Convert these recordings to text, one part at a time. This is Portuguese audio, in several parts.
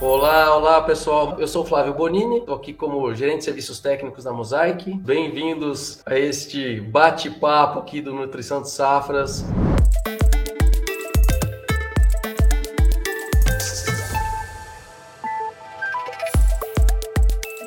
Olá, olá pessoal. Eu sou Flávio Bonini, estou aqui como gerente de serviços técnicos da Mosaic. Bem-vindos a este bate-papo aqui do Nutrição de Safras.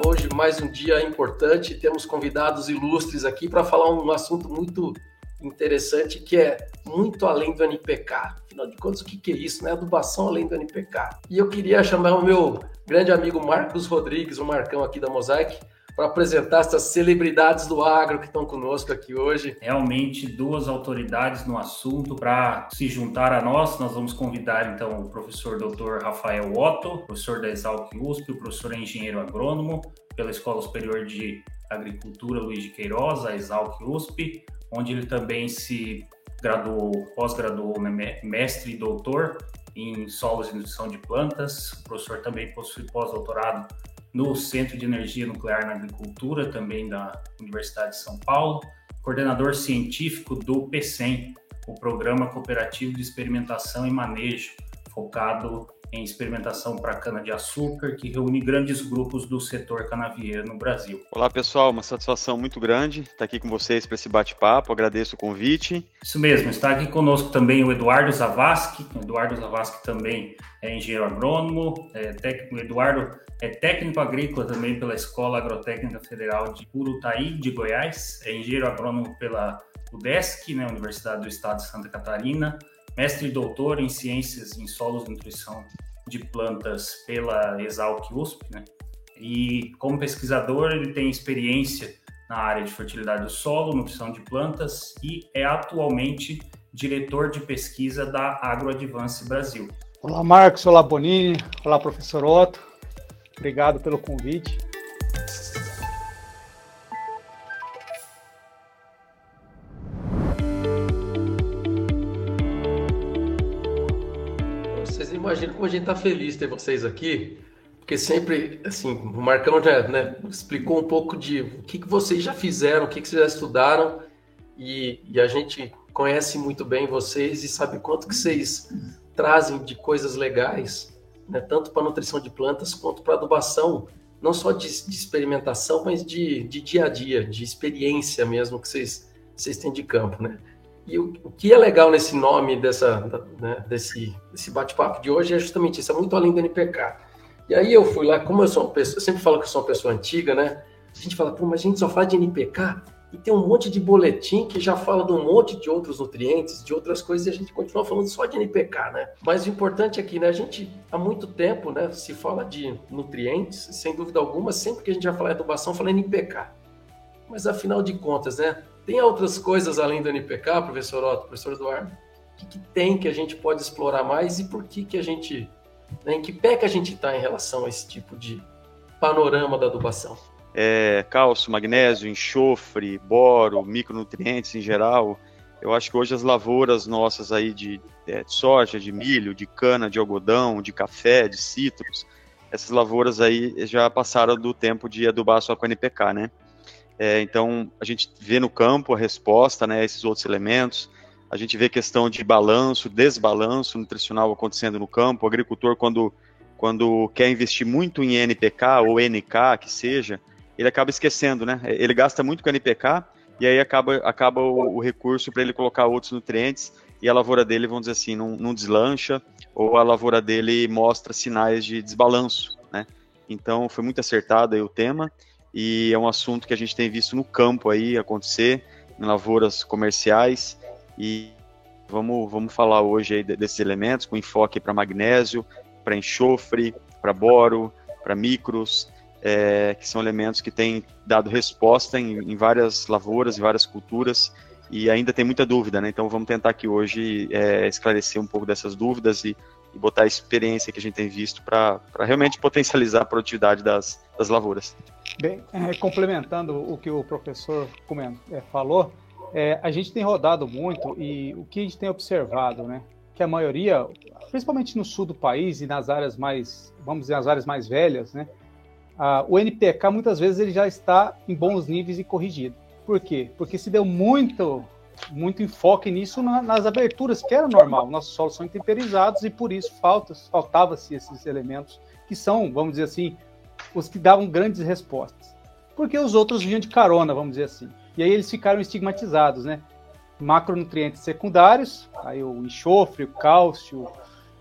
Hoje, mais um dia importante, temos convidados ilustres aqui para falar um assunto muito interessante que é muito além do NPK. Afinal de contas, o que, é isso? Né? Adubação além do NPK. E eu queria chamar o meu grande amigo Marcos Rodrigues, o Marcão aqui da Mosaic, para apresentar essas celebridades do agro que estão conosco aqui hoje. Realmente duas autoridades no assunto para se juntar a nós. Nós vamos convidar então o professor Dr. Rafael Otto, professor da Exalc USP, o professor engenheiro agrônomo pela Escola Superior de Agricultura Luiz de Queiroz, a Exalc USP, onde ele também se graduou, pós-graduou, né, mestre e doutor em solos e nutrição de plantas. O professor também possui pós-doutorado no Centro de Energia Nuclear na Agricultura, também da Universidade de São Paulo. Coordenador científico do PCEM, o Programa Cooperativo de Experimentação e Manejo, focado em experimentação para cana-de-açúcar, que reúne grandes grupos do setor canavieiro no Brasil. Olá, pessoal, uma satisfação muito grande estar aqui com vocês para esse bate-papo, agradeço o convite. Isso mesmo, está aqui conosco também o Eduardo Zavascki, o Eduardo Zavascki também é engenheiro agrônomo, é técnico, o Eduardo é técnico agrícola também pela Escola Agrotécnica Federal de Urutaí, de Goiás, é engenheiro agrônomo pela UDESC, né, Universidade do Estado de Santa Catarina, mestre e doutor em Ciências em Solos e Nutrição de Plantas pela Exalc USP, né? E como pesquisador, ele tem experiência na área de fertilidade do solo, nutrição de plantas e é atualmente diretor de pesquisa da AgroAdvance Brasil. Olá, Marcos. Olá, Bonini. Olá, professor Otto. Obrigado pelo convite. Imagino como a gente está feliz ter vocês aqui, porque sempre, assim, o Marcão já né, explicou um pouco de o que, que vocês já fizeram, o que, que vocês já estudaram, e, e a gente conhece muito bem vocês e sabe quanto que vocês trazem de coisas legais, né, tanto para nutrição de plantas quanto para adubação, não só de, de experimentação, mas de, de dia a dia, de experiência mesmo que vocês, vocês têm de campo, né? E o, o, que é legal nesse nome dessa, né, desse, desse bate-papo de hoje é justamente isso, é muito além do NPK. E aí eu fui lá, como eu sou uma pessoa, eu sempre falo que eu sou uma pessoa antiga, né? A gente fala, pô, mas a gente só fala de NPK e tem um monte de boletim que já fala de um monte de outros nutrientes, de outras coisas, e a gente continua falando só de NPK, né? Mas o importante é que né, a gente, há muito tempo, né, se fala de nutrientes, sem dúvida alguma, sempre que a gente vai falar de adubação, fala NPK. Mas afinal de contas, né? Tem outras coisas além do NPK, professor Otto, professor Eduardo? O que, que tem que a gente pode explorar mais e por que, que a gente. Né, em que pé que a gente está em relação a esse tipo de panorama da adubação? É, cálcio, magnésio, enxofre, boro, micronutrientes em geral. Eu acho que hoje as lavouras nossas aí de, é, de soja, de milho, de cana, de algodão, de café, de citros, essas lavouras aí já passaram do tempo de adubar só com NPK, né? É, então, a gente vê no campo a resposta né, esses outros elementos, a gente vê questão de balanço, desbalanço nutricional acontecendo no campo. O agricultor, quando, quando quer investir muito em NPK ou NK, que seja, ele acaba esquecendo, né? Ele gasta muito com NPK e aí acaba, acaba o, o recurso para ele colocar outros nutrientes e a lavoura dele, vamos dizer assim, não, não deslancha ou a lavoura dele mostra sinais de desbalanço, né? Então, foi muito acertado aí o tema e é um assunto que a gente tem visto no campo aí acontecer, em lavouras comerciais, e vamos, vamos falar hoje aí desses elementos, com enfoque para magnésio, para enxofre, para boro, para micros, é, que são elementos que têm dado resposta em, em, várias lavouras, em várias culturas, e ainda tem muita dúvida, né? Então vamos tentar aqui hoje é, esclarecer um pouco dessas dúvidas e, e botar a experiência que a gente tem visto para realmente potencializar a produtividade das, das lavouras. Bem, é, complementando o que o professor é, falou, é, a gente tem rodado muito e o que a gente tem observado, né? Que a maioria, principalmente no sul do país e nas áreas mais, vamos dizer, as áreas mais velhas, né? A, o NPK muitas vezes ele já está em bons níveis e corrigido. Por quê? Porque se deu muito muito enfoque nisso na, nas aberturas, que era normal. Nossos solos são intemperizados e por isso falta, faltava-se esses elementos que são, vamos dizer assim, os que davam grandes respostas. Porque os outros vinham de carona, vamos dizer assim. E aí eles ficaram estigmatizados, né? Macronutrientes secundários, aí o enxofre, o cálcio,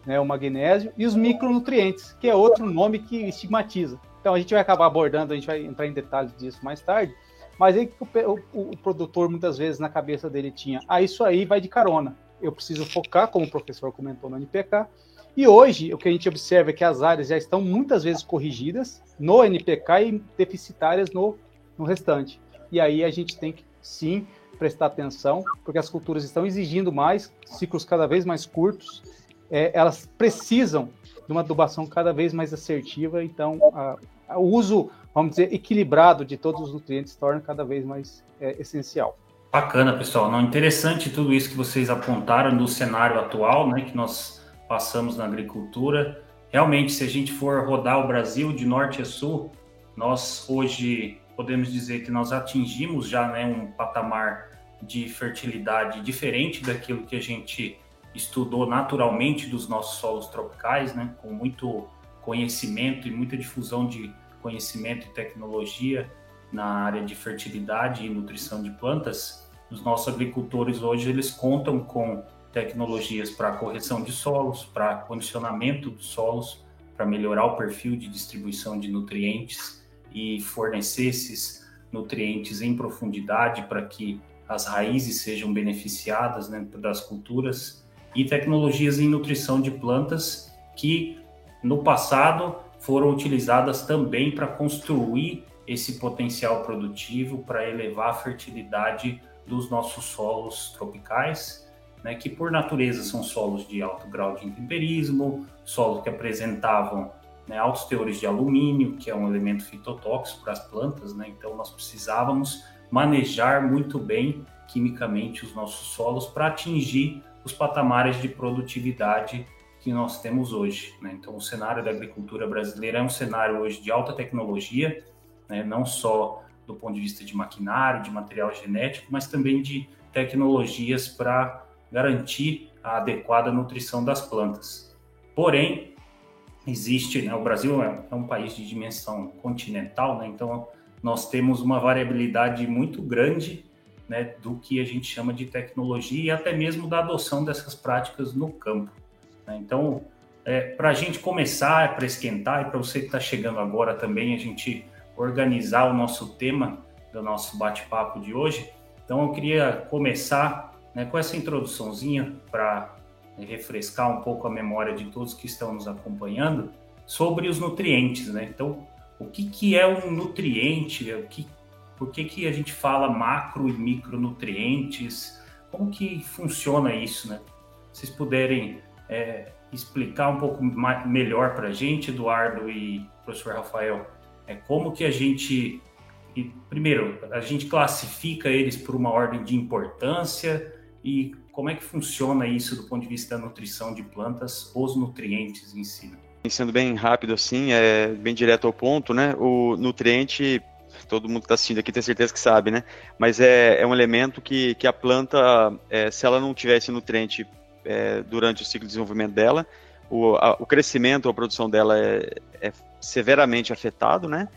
né, o magnésio, e os micronutrientes, que é outro nome que estigmatiza. Então a gente vai acabar abordando, a gente vai entrar em detalhes disso mais tarde, mas aí o, o, o produtor muitas vezes na cabeça dele tinha, ah, isso aí vai de carona, eu preciso focar, como o professor comentou no NPK, e hoje o que a gente observa é que as áreas já estão muitas vezes corrigidas no NPK e deficitárias no, no restante. E aí a gente tem que sim prestar atenção, porque as culturas estão exigindo mais, ciclos cada vez mais curtos, é, elas precisam de uma adubação cada vez mais assertiva, então a, a, o uso, vamos dizer, equilibrado de todos os nutrientes torna cada vez mais é, essencial. Bacana, pessoal. Não interessante tudo isso que vocês apontaram do cenário atual, né, que nós passamos na agricultura. Realmente, se a gente for rodar o Brasil de norte a sul, nós hoje podemos dizer que nós atingimos já né, um patamar de fertilidade diferente daquilo que a gente estudou naturalmente dos nossos solos tropicais, né, com muito conhecimento e muita difusão de conhecimento e tecnologia na área de fertilidade e nutrição de plantas. Os nossos agricultores hoje eles contam com tecnologias para correção de solos, para condicionamento dos solos, para melhorar o perfil de distribuição de nutrientes e fornecer esses nutrientes em profundidade para que as raízes sejam beneficiadas dentro das culturas. E tecnologias em nutrição de plantas que no passado foram utilizadas também para construir esse potencial produtivo, para elevar a fertilidade dos nossos solos tropicais, né, que por natureza são solos de alto grau de intemperismo, solos que apresentavam né, altos teores de alumínio, que é um elemento fitotóxico para as plantas, né, então nós precisávamos manejar muito bem quimicamente os nossos solos para atingir os patamares de produtividade que nós temos hoje. Né? Então, o cenário da agricultura brasileira é um cenário hoje de alta tecnologia, né? não só do ponto de vista de maquinário, de material genético, mas também de tecnologias para garantir a adequada nutrição das plantas. Porém, existe, né? o Brasil é, é um país de dimensão continental, né? então nós temos uma variabilidade muito grande né, do que a gente chama de tecnologia e até mesmo da adoção dessas práticas no campo. Né? Então, é, para a gente começar, para esquentar e para você que está chegando agora também, a gente organizar o nosso tema do nosso bate-papo de hoje. Então, eu queria começar né, com essa introduçãozinha para refrescar um pouco a memória de todos que estão nos acompanhando sobre os nutrientes. Né? Então, o que, que é um nutriente? O que, por que, que a gente fala macro e micronutrientes? Como que funciona isso, né? Vocês puderem é, explicar um pouco mais, melhor para a gente, Eduardo e professor Rafael, é como que a gente, primeiro, a gente classifica eles por uma ordem de importância e como é que funciona isso do ponto de vista da nutrição de plantas, os nutrientes em si? Sendo bem rápido assim, é bem direto ao ponto, né? O nutriente todo mundo que está assistindo aqui tem certeza que sabe, né? Mas é, é um elemento que, que a planta, é, se ela não tivesse nutriente é, durante o ciclo de desenvolvimento dela, o, a, o crescimento, a produção dela é, é severamente afetado, né?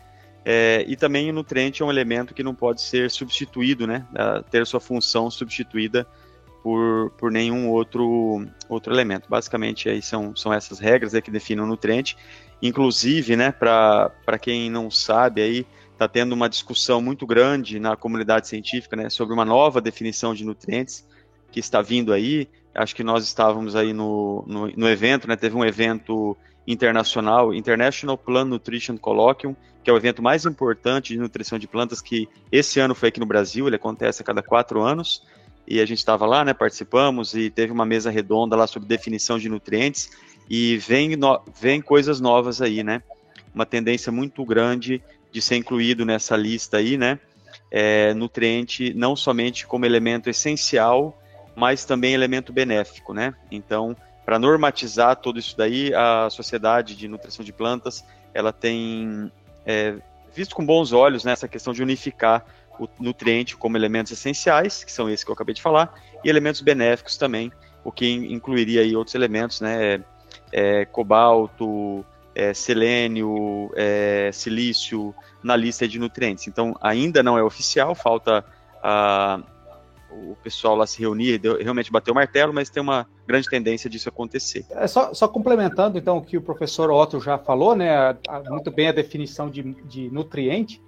É, e também o nutriente é um elemento que não pode ser substituído, né? ter sua função substituída por, por nenhum outro, outro elemento. Basicamente, aí são, são essas regras que definem o nutriente. Inclusive, né, para quem não sabe, aí está tendo uma discussão muito grande na comunidade científica né, sobre uma nova definição de nutrientes que está vindo aí. Acho que nós estávamos aí no, no, no evento, né, teve um evento internacional, International Plant Nutrition Colloquium, que é o evento mais importante de nutrição de plantas que esse ano foi aqui no Brasil, ele acontece a cada quatro anos, e a gente estava lá, né, participamos, e teve uma mesa redonda lá sobre definição de nutrientes, e vem, no, vem coisas novas aí, né, uma tendência muito grande de ser incluído nessa lista aí, né? É, nutriente não somente como elemento essencial, mas também elemento benéfico, né? Então, para normatizar tudo isso daí, a Sociedade de Nutrição de Plantas, ela tem é, visto com bons olhos né, questão de unificar o nutriente como elementos essenciais, que são esses que eu acabei de falar, e elementos benéficos também, o que incluiria aí outros elementos, né? É, cobalto, é, selênio, é, silício na lista de nutrientes. Então, ainda não é oficial, falta a, o pessoal lá se reunir, realmente bater o martelo, mas tem uma grande tendência disso acontecer. É só, só complementando, então, o que o professor Otto já falou, né, a, a, muito bem a definição de, de nutriente,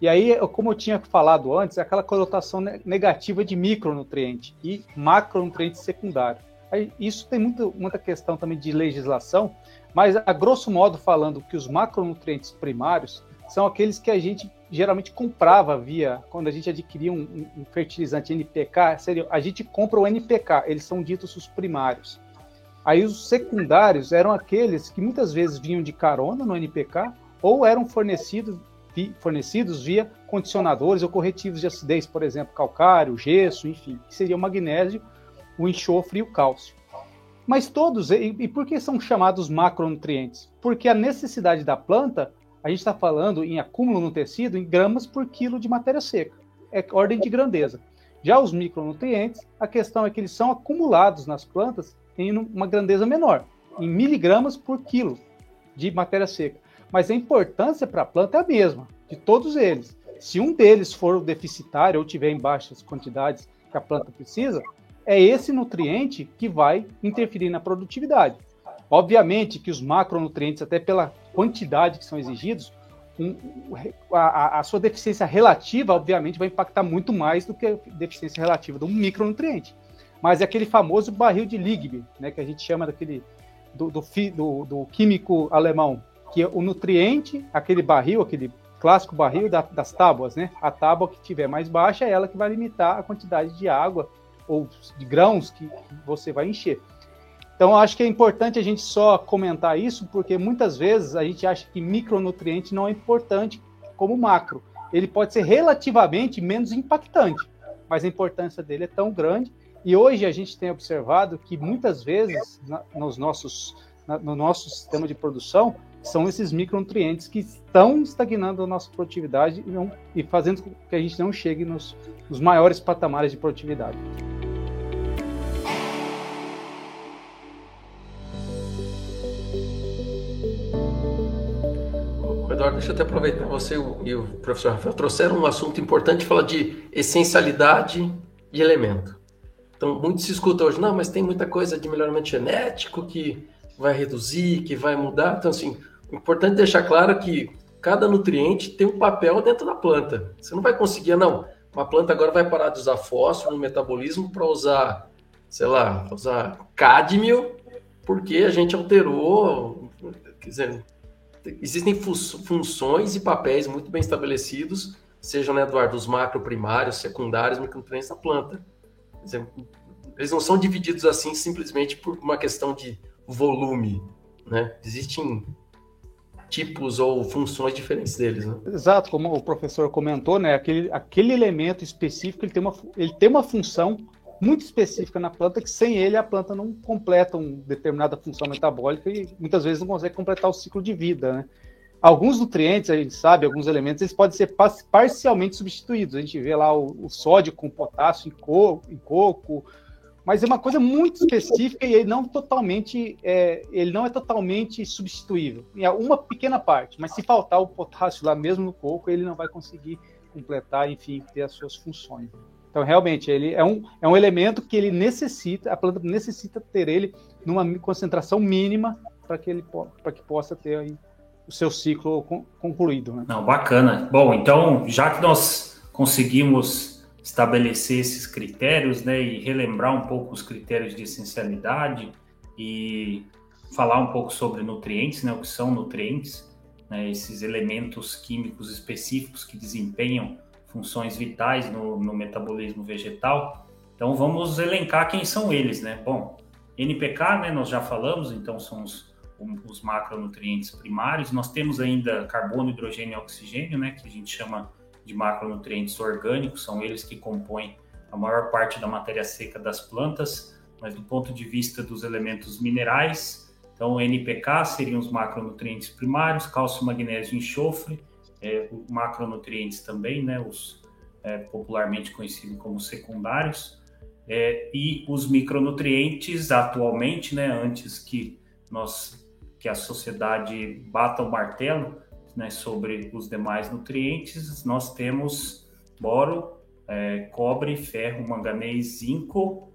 e aí, como eu tinha falado antes, é aquela conotação negativa de micronutriente e macronutriente secundário. Aí, isso tem muito, muita questão também de legislação, mas a grosso modo falando que os macronutrientes primários são aqueles que a gente geralmente comprava via, quando a gente adquiria um, um fertilizante NPK, seria, a gente compra o NPK, eles são ditos os primários. Aí os secundários eram aqueles que muitas vezes vinham de carona no NPK ou eram fornecidos fornecidos via condicionadores ou corretivos de acidez, por exemplo, calcário, gesso, enfim, que seria o magnésio, o enxofre e o cálcio. Mas todos, e, e por que são chamados macronutrientes? Porque a necessidade da planta, a gente está falando em acúmulo no tecido em gramas por quilo de matéria seca. É ordem de grandeza. Já os micronutrientes, a questão é que eles são acumulados nas plantas em uma grandeza menor, em miligramas por quilo de matéria seca mas a importância para a planta é a mesma, de todos eles. Se um deles for deficitário ou tiver em baixas quantidades que a planta precisa, é esse nutriente que vai interferir na produtividade. Obviamente que os macronutrientes, até pela quantidade que são exigidos, um, a, a, sua deficiência relativa, obviamente, vai impactar muito mais do que a deficiência relativa de um micronutriente. Mas é aquele famoso barril de Liebig, né, que a gente chama daquele do, do, do, do químico alemão, que o nutriente, aquele barril, aquele clássico barril da, das tábuas, né? A tábua que tiver mais baixa é ela que vai limitar a quantidade de água ou de grãos que, você vai encher. Então, acho que é importante a gente só comentar isso, porque muitas vezes a gente acha que micronutriente não é importante como macro. Ele pode ser relativamente menos impactante, mas a importância dele é tão grande. E hoje a gente tem observado que muitas vezes na, nos nossos, na, no nosso sistema de produção, são esses micronutrientes que estão estagnando a nossa produtividade e, não, e fazendo com que a gente não chegue nos, nos maiores patamares de produtividade. Eduardo, deixa eu até aproveitar você e o professor Rafael trouxeram um assunto importante, fala de essencialidade de elemento. Então, muito se escuta hoje, não, mas tem muita coisa de melhoramento genético que vai reduzir, que vai mudar. Então, assim, importante deixar claro que cada nutriente tem um papel dentro da planta. Você não vai conseguir, não. Uma planta agora vai parar de usar fósforo no metabolismo para usar, sei lá, usar cádmio, porque a gente alterou. Quer dizer, existem funções e papéis muito bem estabelecidos, sejam, né, Eduardo, os macro primários, secundários, micronutrientes da planta. Dizer, eles não são divididos assim simplesmente por uma questão de volume, né? Existem tipos ou funções diferentes deles, né? Exato, como o professor comentou, né? Aquele, aquele elemento específico ele tem, uma, ele tem uma função muito específica na planta que sem ele a planta não completa uma determinada função metabólica e muitas vezes não consegue completar o ciclo de vida, né? Alguns nutrientes, a gente sabe, alguns elementos, eles podem ser parcialmente substituídos. A gente vê lá o, o sódio com potássio em, co, em coco, mas é uma coisa muito específica e ele não totalmente é, ele não é totalmente substituível em uma pequena parte mas se faltar o potássio lá mesmo no coco ele não vai conseguir completar enfim ter as suas funções então realmente ele é um, é um elemento que ele necessita a planta necessita ter ele numa concentração mínima para que ele para que possa ter aí o seu ciclo concluído né? não bacana bom então já que nós conseguimos estabelecer esses critérios, né, e relembrar um pouco os critérios de essencialidade e falar um pouco sobre nutrientes, né, o que são nutrientes, né, esses elementos químicos específicos que desempenham funções vitais no, no metabolismo vegetal. Então vamos elencar quem são eles, né? Bom, NPK, né, nós já falamos, então são os, os macronutrientes primários. Nós temos ainda carbono, hidrogênio e oxigênio, né, que a gente chama de macronutrientes orgânicos, são eles que compõem a maior parte da matéria seca das plantas, mas do ponto de vista dos elementos minerais, então NPK seriam os macronutrientes primários, cálcio, magnésio e enxofre, é, macronutrientes também, né, os é, popularmente conhecido como secundários, é, e os micronutrientes atualmente, né, antes que nós que a sociedade bata o martelo né, sobre os demais nutrientes, nós temos boro, é, cobre, ferro, manganês, zinco,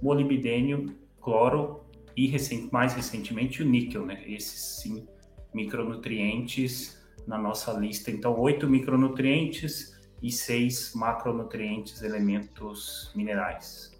molibdênio, cloro e recent, mais recentemente o níquel, né? Esses sim micronutrientes na nossa lista. Então, oito micronutrientes e seis macronutrientes, elementos minerais.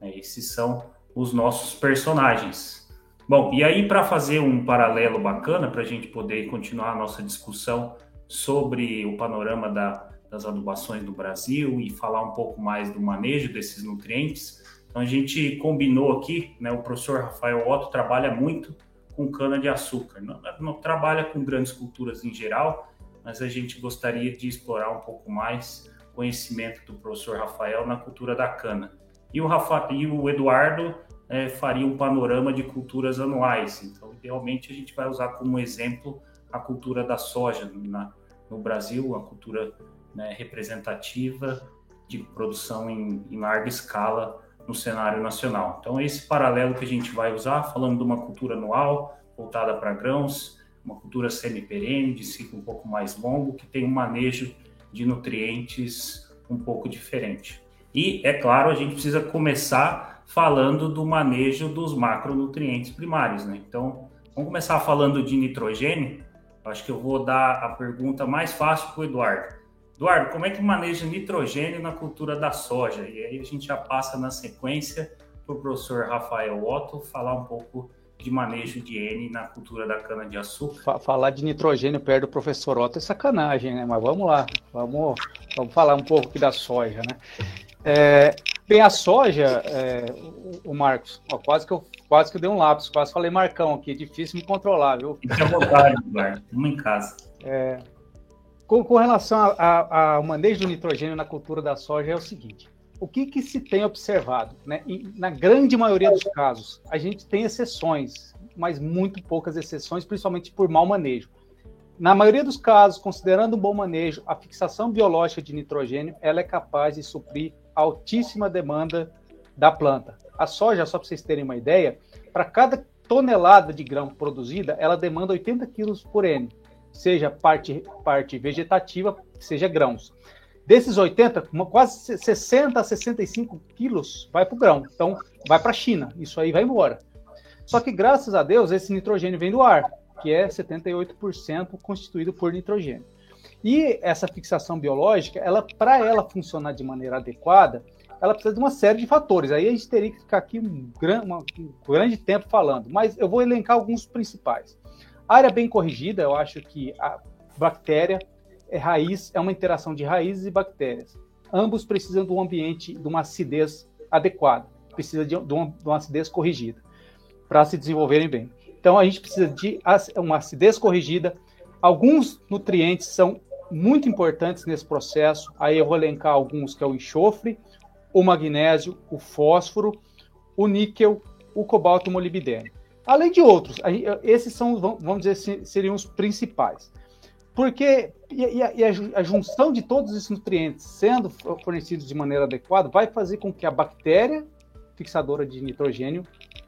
É, esses são os nossos personagens. Bom, e aí para fazer um paralelo bacana para a gente poder continuar a nossa discussão sobre o panorama da, das adubações do Brasil e falar um pouco mais do manejo desses nutrientes, então a gente combinou aqui, né, o professor Rafael Otto trabalha muito com cana-de-açúcar. Não, não, trabalha com grandes culturas em geral, mas a gente gostaria de explorar um pouco mais conhecimento do professor Rafael na cultura da cana. E o, Rafa, e o Eduardo é, faria um panorama de culturas anuais. Então, idealmente, a gente vai usar como exemplo a cultura da soja na, no Brasil, a cultura né, representativa de produção em, em larga escala no cenário nacional. Então, esse paralelo que a gente vai usar, falando de uma cultura anual, voltada para grãos, uma cultura semi-perene, de ciclo um pouco mais longo, que tem um manejo de nutrientes um pouco diferente. E, é claro, a gente precisa começar falando do manejo dos macronutrientes primários, né? Então, vamos começar falando de nitrogênio. Acho que eu vou dar a pergunta mais fácil para o Eduardo. Eduardo, como é que maneja nitrogênio na cultura da soja? E aí a gente já passa na sequência para o professor Rafael Otto falar um pouco de manejo de N na cultura da cana-de-açúcar. Falar de nitrogênio perto do professor Otto é sacanagem, né? Mas vamos lá, vamos, vamos falar um pouco aqui da soja, né? É, bem, a soja, é, o, Marcos, ó, quase, que eu, quase que eu dei um lápis, quase falei Marcão aqui, é difícil me controlar, viu? Fique à vontade, Eduardo, vamos em casa. É, com, com relação ao manejo do nitrogênio na cultura da soja, é o seguinte: o que, que se tem observado? Né? E, na grande maioria dos casos, a gente tem exceções, mas muito poucas exceções, principalmente por mau manejo. Na maioria dos casos, considerando um bom manejo, a fixação biológica de nitrogênio ela é capaz de suprir altíssima demanda da planta. A soja, só para vocês terem uma ideia, para cada tonelada de grão produzida, ela demanda 80 quilos por N seja parte, parte vegetativa, seja grãos. Desses 80, quase 60 a 65 quilos vai para o grão. Então, vai para a China. Isso aí vai embora. Só que, graças a Deus, esse nitrogênio vem do ar, que é 78% constituído por nitrogênio. E essa fixação biológica, ela para ela funcionar de maneira adequada, ela precisa de uma série de fatores. Aí a gente teria que ficar aqui um, gran, uma, um grande tempo falando, mas eu vou elencar alguns principais. Área bem corrigida, eu acho que a bactéria é raiz, é uma interação de raízes e bactérias. Ambos precisam de um ambiente, de uma acidez adequada, precisa de, uma, de uma acidez corrigida para se desenvolverem bem. Então a gente precisa de uma acidez corrigida. Alguns nutrientes são muito importantes nesse processo. Aí eu vou elencar alguns que é o enxofre, o magnésio, o fósforo, o níquel, o cobalto e o molibdênio. Além de outros, esses são, vamos dizer, seriam os principais. Porque e, a, e a, junção de todos esses nutrientes sendo fornecidos de maneira adequada vai fazer com que a bactéria fixadora de nitrogênio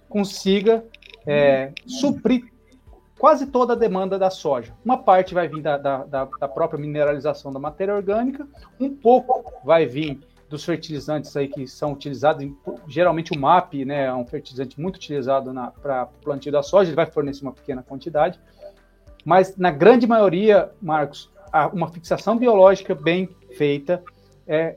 consiga é, suprir quase toda a demanda da soja. Uma parte vai vir da, da, da, própria mineralização da matéria orgânica, um pouco vai vir dos fertilizantes aí que são utilizados, em, geralmente o MAP, né, é um fertilizante muito utilizado para o plantio da soja, ele vai fornecer uma pequena quantidade, mas na grande maioria, Marcos, uma fixação biológica bem feita é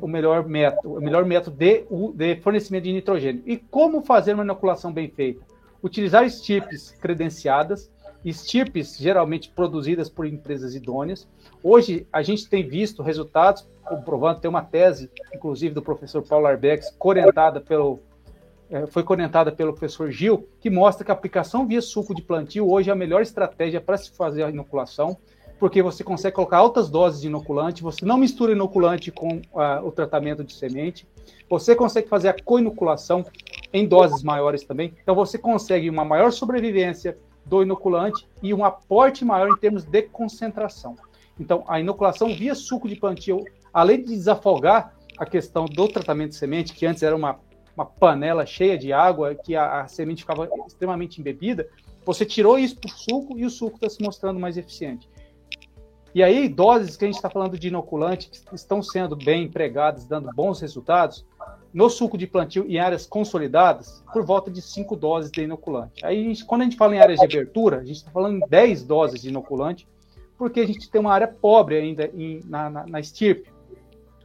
o melhor método, o melhor método de, de fornecimento de nitrogênio. E como fazer uma inoculação bem feita? Utilizar estirpes credenciadas, estirpes geralmente produzidas por empresas idôneas. Hoje a gente tem visto resultados comprovando, tem uma tese, inclusive do professor Paulo Arbex, orientada pelo é, foi orientada pelo professor Gil, que mostra que a aplicação via suco de plantio hoje é a melhor estratégia para se fazer a inoculação, porque você consegue colocar altas doses de inoculante, você não mistura inoculante com uh, o tratamento de semente, você consegue fazer a co-inoculação em doses maiores também, então você consegue uma maior sobrevivência do inoculante e um aporte maior em termos de concentração. Então, a inoculação via suco de plantio além de desafogar a questão do tratamento de semente, que antes era uma, uma panela cheia de água, que a, a semente ficava extremamente embebida, você tirou isso para o suco e o suco está se mostrando mais eficiente. E aí, doses que a gente está falando de inoculante que estão sendo bem empregadas, dando bons resultados, no suco de plantio em áreas consolidadas, por volta de 5 doses de inoculante. Aí, quando a gente fala em áreas de abertura, a gente está falando em 10 doses de inoculante, porque a gente tem uma área pobre ainda em, na, na, na estirpe.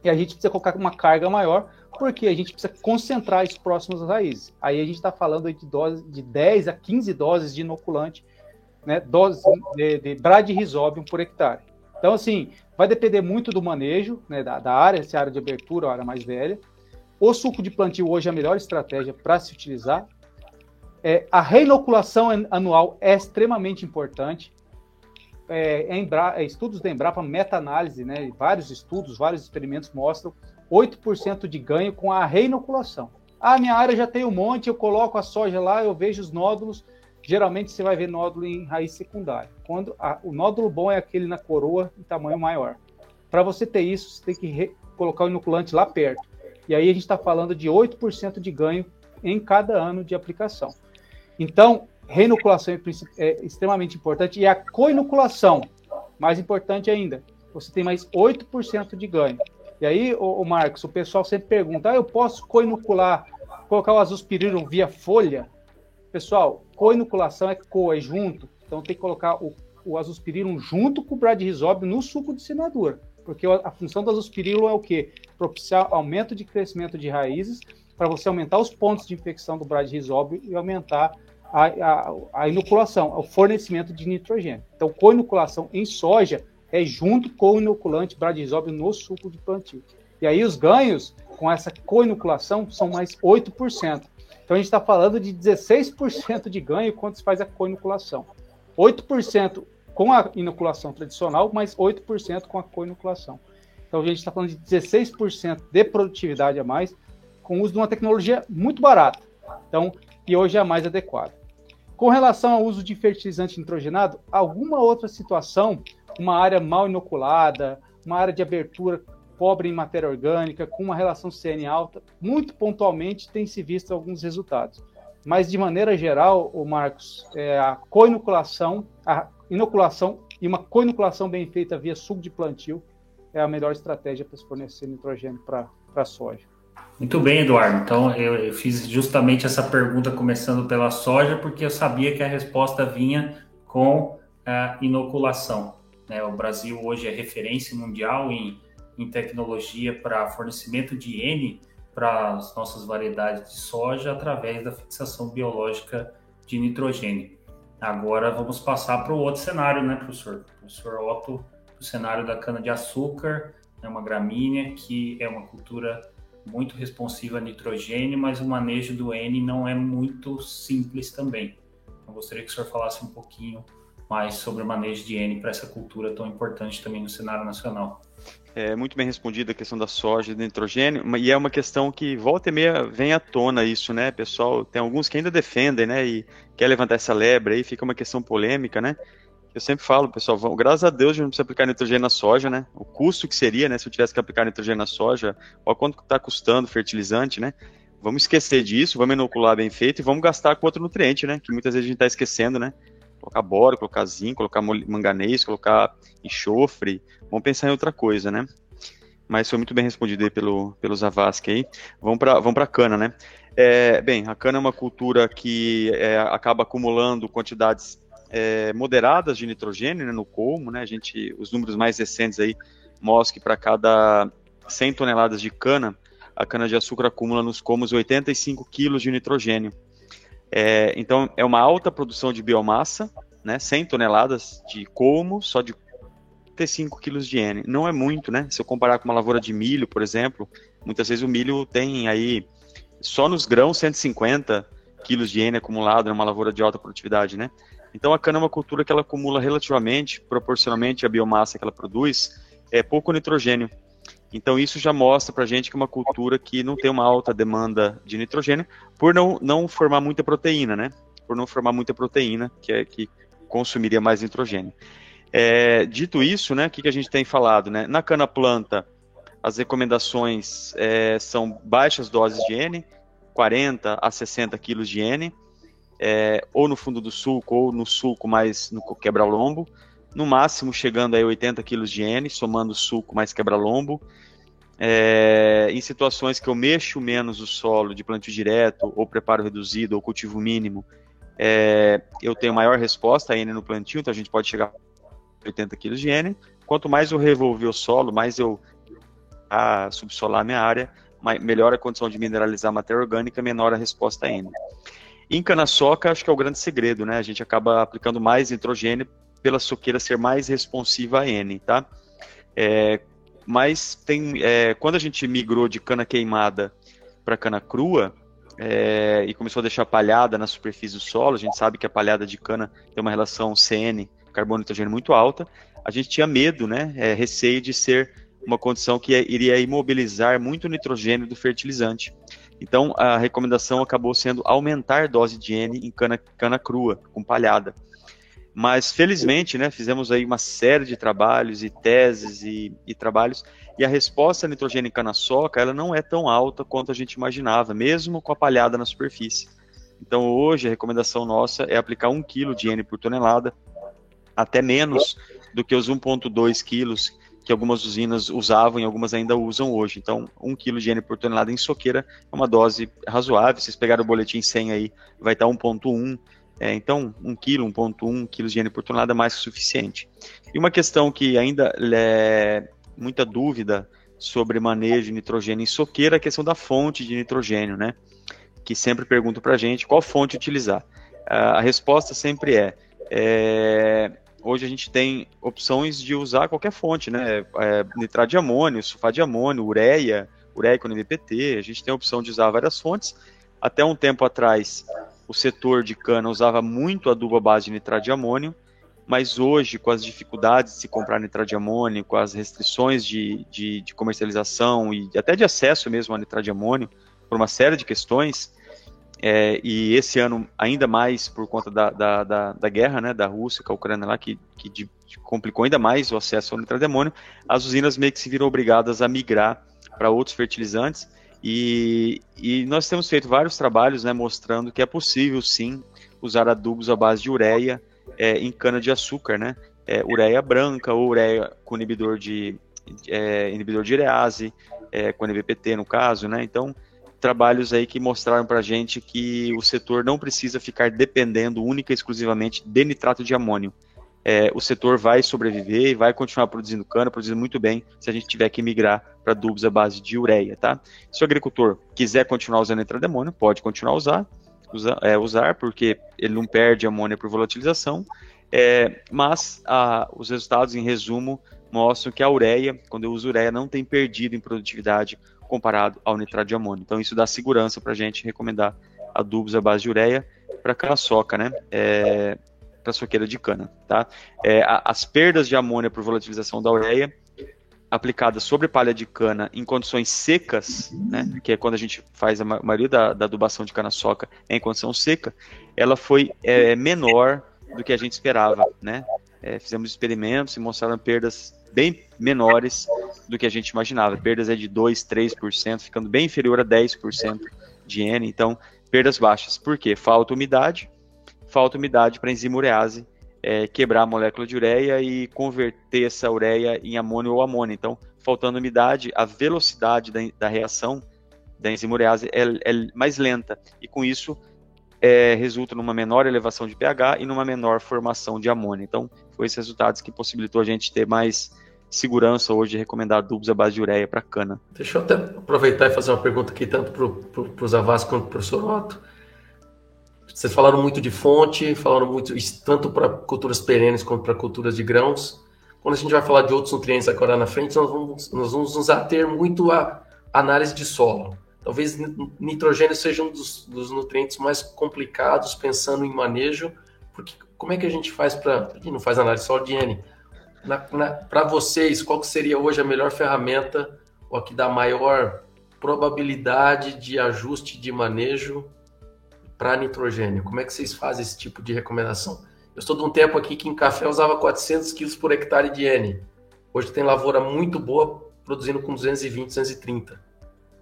E a gente precisa colocar uma carga maior, porque a gente precisa concentrar isso próximo às raízes. Aí a gente está falando de doses de 10 a 15 doses de inoculante, né, doses de, de por hectare. Então, assim, vai depender muito do manejo né, da, da, área, se é área de abertura ou área mais velha. O suco de plantio hoje é a melhor estratégia para se utilizar. É, a reinoculação anual é extremamente importante. É, Embra, é, estudos da Embrapa, meta-análise, né, vários estudos, vários experimentos mostram 8% de ganho com a reinoculação. Ah, minha área já tem um monte, eu coloco a soja lá, eu vejo os nódulos, geralmente você vai ver nódulo em raiz secundária. Quando a, o nódulo bom é aquele na coroa em tamanho maior. Para você ter isso, você tem que colocar o inoculante lá perto. E aí a gente está falando de 8% de ganho em cada ano de aplicação. Então, reinoculação é, é extremamente importante e a coinoculação, mais importante ainda, você tem mais 8% de ganho. E aí, o, Marcos, o pessoal sempre pergunta: ah, eu posso coinocular, colocar o azospirillum via folha? Pessoal, coinoculação é co, é junto. Então tem que colocar o, o azospirillum junto com o bradyrhizobium no suco de semeadura. Porque a, função do azospirillum é o quê? Propiciar aumento de crescimento de raízes para você aumentar os pontos de infecção do bradyrhizobium e aumentar a, a, a, inoculação, o fornecimento de nitrogênio. Então, coinoculação em soja é junto com o inoculante bradyrhizobium no suco de plantio. E aí os ganhos com essa coinoculação são mais 8%. Então a gente está falando de 16% de ganho quando se faz a coinoculação. 8% com a inoculação tradicional, mais 8% com a coinoculação. Então a gente está falando de 16% de produtividade a mais, com o uso de uma tecnologia muito barata. Então, e hoje é a mais adequada. Com relação ao uso de fertilizante nitrogenado, alguma outra situação, uma área mal inoculada, uma área de abertura pobre em matéria orgânica, com uma relação CN alta, muito pontualmente tem se visto alguns resultados. Mas, de maneira geral, o Marcos, é, a coinoculação, a inoculação e uma coinoculação bem feita via suco de plantio é a melhor estratégia para se fornecer nitrogênio para a soja. Muito bem, Eduardo. Então, eu, eu, fiz justamente essa pergunta começando pela soja, porque eu sabia que a resposta vinha com a inoculação. Né? O Brasil hoje é referência mundial em em tecnologia para fornecimento de N para as nossas variedades de soja através da fixação biológica de nitrogênio. Agora vamos passar para o outro cenário, né, professor? Professor Otto, o cenário da cana-de-açúcar, é uma gramínea que é uma cultura muito responsiva a nitrogênio, mas o manejo do N não é muito simples também. Eu gostaria que o senhor falasse um pouquinho mais sobre o manejo de N para essa cultura tão importante também no cenário nacional é muito bem respondida a questão da soja e do nitrogênio, e é uma questão que volta e meia vem à tona isso, né, pessoal? Tem alguns que ainda defendem, né, e quer levantar essa lebre aí, fica uma questão polêmica, né? Eu sempre falo, pessoal, vamos, graças a Deus a gente não precisa aplicar nitrogênio na soja, né? O custo que seria, né, se eu tivesse que aplicar nitrogênio na soja, olha quanto está custando fertilizante, né? Vamos esquecer disso, vamos inocular bem feito e vamos gastar com outro nutriente, né? Que muitas vezes a gente está esquecendo, né? Colocar boro, colocar zinco, colocar manganês, colocar enxofre, Vamos pensar em outra coisa, né? Mas foi muito bem respondido aí pelo, pelo Zavascki aí. Vamos para vamos a cana, né? É, bem, a cana é uma cultura que é, acaba acumulando quantidades é, moderadas de nitrogênio né, no colmo, né? A gente, os números mais recentes aí mostram que para cada 100 toneladas de cana, a cana-de-açúcar acumula nos colmos 85 quilos de nitrogênio. É, então, é uma alta produção de biomassa, né? 100 toneladas de colmo, só de 35 quilos de N. Não é muito, né? Se eu comparar com uma lavoura de milho, por exemplo, muitas vezes o milho tem aí só nos grãos 150 quilos de N acumulado numa lavoura de alta produtividade, né? Então a cana é uma cultura que ela acumula relativamente, proporcionalmente à biomassa que ela produz, é pouco nitrogênio. Então isso já mostra para gente que é uma cultura que não tem uma alta demanda de nitrogênio, por não, não formar muita proteína, né? Por não formar muita proteína, que é que consumiria mais nitrogênio. É, dito isso, né, o que, que a gente tem falado? Né? Na cana-planta, as recomendações é, são baixas doses de N, 40 a 60 quilos de N, é, ou no fundo do sulco, ou no sulco mais no quebra-lombo, no máximo chegando a 80 quilos de N, somando sulco mais quebra-lombo. É, em situações que eu mexo menos o solo de plantio direto, ou preparo reduzido, ou cultivo mínimo, é, eu tenho maior resposta a N no plantio, então a gente pode chegar a 80 kg de N. Quanto mais eu revolver o solo, mais eu a subsolar a minha área, melhor a condição de mineralizar a matéria orgânica, menor a resposta a N. Em cana-soca, acho que é o grande segredo, né? A gente acaba aplicando mais nitrogênio pela soqueira ser mais responsiva a N, tá? É, mas tem, é, quando a gente migrou de cana queimada para cana crua, é, e começou a deixar palhada na superfície do solo, a gente sabe que a palhada de cana tem uma relação CN, carbono nitrogênio, muito alta, a gente tinha medo, né, é, receio de ser uma condição que iria imobilizar muito nitrogênio do fertilizante. Então, a recomendação acabou sendo aumentar a dose de N em cana, cana crua, com palhada. Mas, felizmente, né, fizemos aí uma série de trabalhos e teses e, e trabalhos e a resposta nitrogênica na soca, ela não é tão alta quanto a gente imaginava, mesmo com a palhada na superfície. Então hoje a recomendação nossa é aplicar 1 kg de N por tonelada, até menos do que os 1,2 quilos que algumas usinas usavam e algumas ainda usam hoje. Então, 1 kg de N por tonelada em soqueira é uma dose razoável. Vocês pegarem o boletim 100 aí, vai estar 1,1. É, então, 1 kg, 1,1 kg de N por tonelada é mais que suficiente. E uma questão que ainda é, muita dúvida sobre manejo de nitrogênio em soqueira, a questão da fonte de nitrogênio, né? Que sempre perguntam para a gente qual fonte utilizar. A resposta sempre é, é, hoje a gente tem opções de usar qualquer fonte, né? É, nitrato de amônio, sulfato de amônio, ureia, ureia com NPT, a gente tem a opção de usar várias fontes. Até um tempo atrás, o setor de cana usava muito adubo à base de nitrato de amônio, mas hoje, com as dificuldades de se comprar nitrato de amônio, com as restrições de, de, de, comercialização e até de acesso mesmo a nitrato de amônio, por uma série de questões, é, e esse ano ainda mais por conta da, da, da, da, guerra né, da Rússia com a Ucrânia lá, que, que de, complicou ainda mais o acesso ao nitrato de amônio, as usinas meio que se viram obrigadas a migrar para outros fertilizantes, e, e, nós temos feito vários trabalhos né, mostrando que é possível sim usar adubos à base de ureia, é, em cana-de-açúcar, né? É, ureia branca ou ureia com inibidor de, é, inibidor de urease, é, com NVPT no caso, né? Então, trabalhos aí que mostraram para a gente que o setor não precisa ficar dependendo única e exclusivamente de nitrato de amônio. É, o setor vai sobreviver e vai continuar produzindo cana, produzindo muito bem, se a gente tiver que migrar para adubos à base de ureia, tá? Se o agricultor quiser continuar usando nitrato de amônio, pode continuar a usar, usa, é, usar, porque ele não perde amônia por volatilização, é, mas a, os resultados, em resumo, mostram que a ureia, quando eu uso ureia, não tem perdido em produtividade comparado ao nitrato de amônio. Então, isso dá segurança para a gente recomendar adubos à base de ureia para cana-soca, né? É, para soqueira de cana, tá? É, a, as perdas de amônia por volatilização da ureia aplicada sobre palha de cana em condições secas, né, que é quando a gente faz a maioria da, da adubação de cana-soca em condição seca, ela foi é, menor do que a gente esperava, né? É, fizemos experimentos e mostraram perdas bem menores do que a gente imaginava. Perdas é de 2, 3%, ficando bem inferior a 10% de N, então perdas baixas. Por quê? Falta umidade, falta umidade para enzima urease é, quebrar a molécula de ureia e converter essa ureia em amônio ou amônio. Então, faltando umidade, a velocidade da, da reação da enzima urease é, é, mais lenta e com isso é, resulta numa menor elevação de pH e numa menor formação de amônio. Então, foi esses resultados que possibilitou a gente ter mais segurança hoje de recomendar adubos à base de ureia para cana. Deixa eu até aproveitar e fazer uma pergunta aqui tanto para o Zavas quanto para o professor Otto. Vocês falaram muito de fonte, falaram muito tanto para culturas perenes quanto para culturas de grãos. Quando a gente vai falar de outros nutrientes agora na frente, nós vamos, nós vamos nos ater muito à análise de solo. Talvez nitrogênio seja um dos, dos nutrientes mais complicados pensando em manejo, porque como é que a gente faz para. Gente não faz análise só de N. Para vocês, qual que seria hoje a melhor ferramenta, ou a que dá maior probabilidade de ajuste de manejo para nitrogênio? Como é que vocês fazem esse tipo de recomendação? Eu estou de um tempo aqui que em café usava 400 quilos por hectare de N. Hoje tem lavoura muito boa produzindo com 220, 230.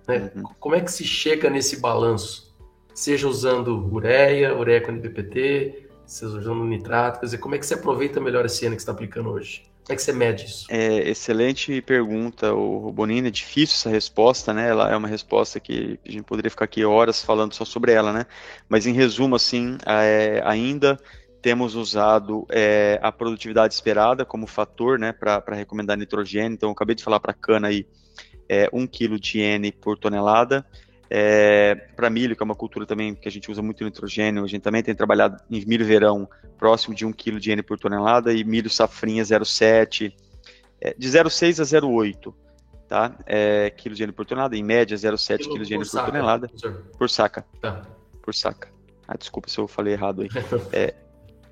Né? Uhum. Como é que se chega nesse balanço? Seja usando ureia, ureia com NPPT, seja usando nitrato, quer dizer, como é que você aproveita melhor esse ano que você está aplicando hoje? É que você mede isso? É, excelente pergunta, o Bonini. É difícil essa resposta, né? Ela é uma resposta que a gente poderia ficar aqui horas falando só sobre ela, né? Mas em resumo, assim, é, ainda temos usado é, a produtividade esperada como fator, né, para recomendar nitrogênio. Então, eu acabei de falar para cana aí, é, 1 kg de N por tonelada. É, para milho, que é uma cultura também que a gente usa muito nitrogênio, a gente também tem trabalhado em milho verão próximo de 1 kg de N por tonelada e milho safrinha 0,7, é, de 0,6 a 0,8 tá? É, quilo de N por tonelada, em média 0,7 kg de N por, por tonelada por saca. Tá. Por saca. Ah, desculpa se eu falei errado aí. é,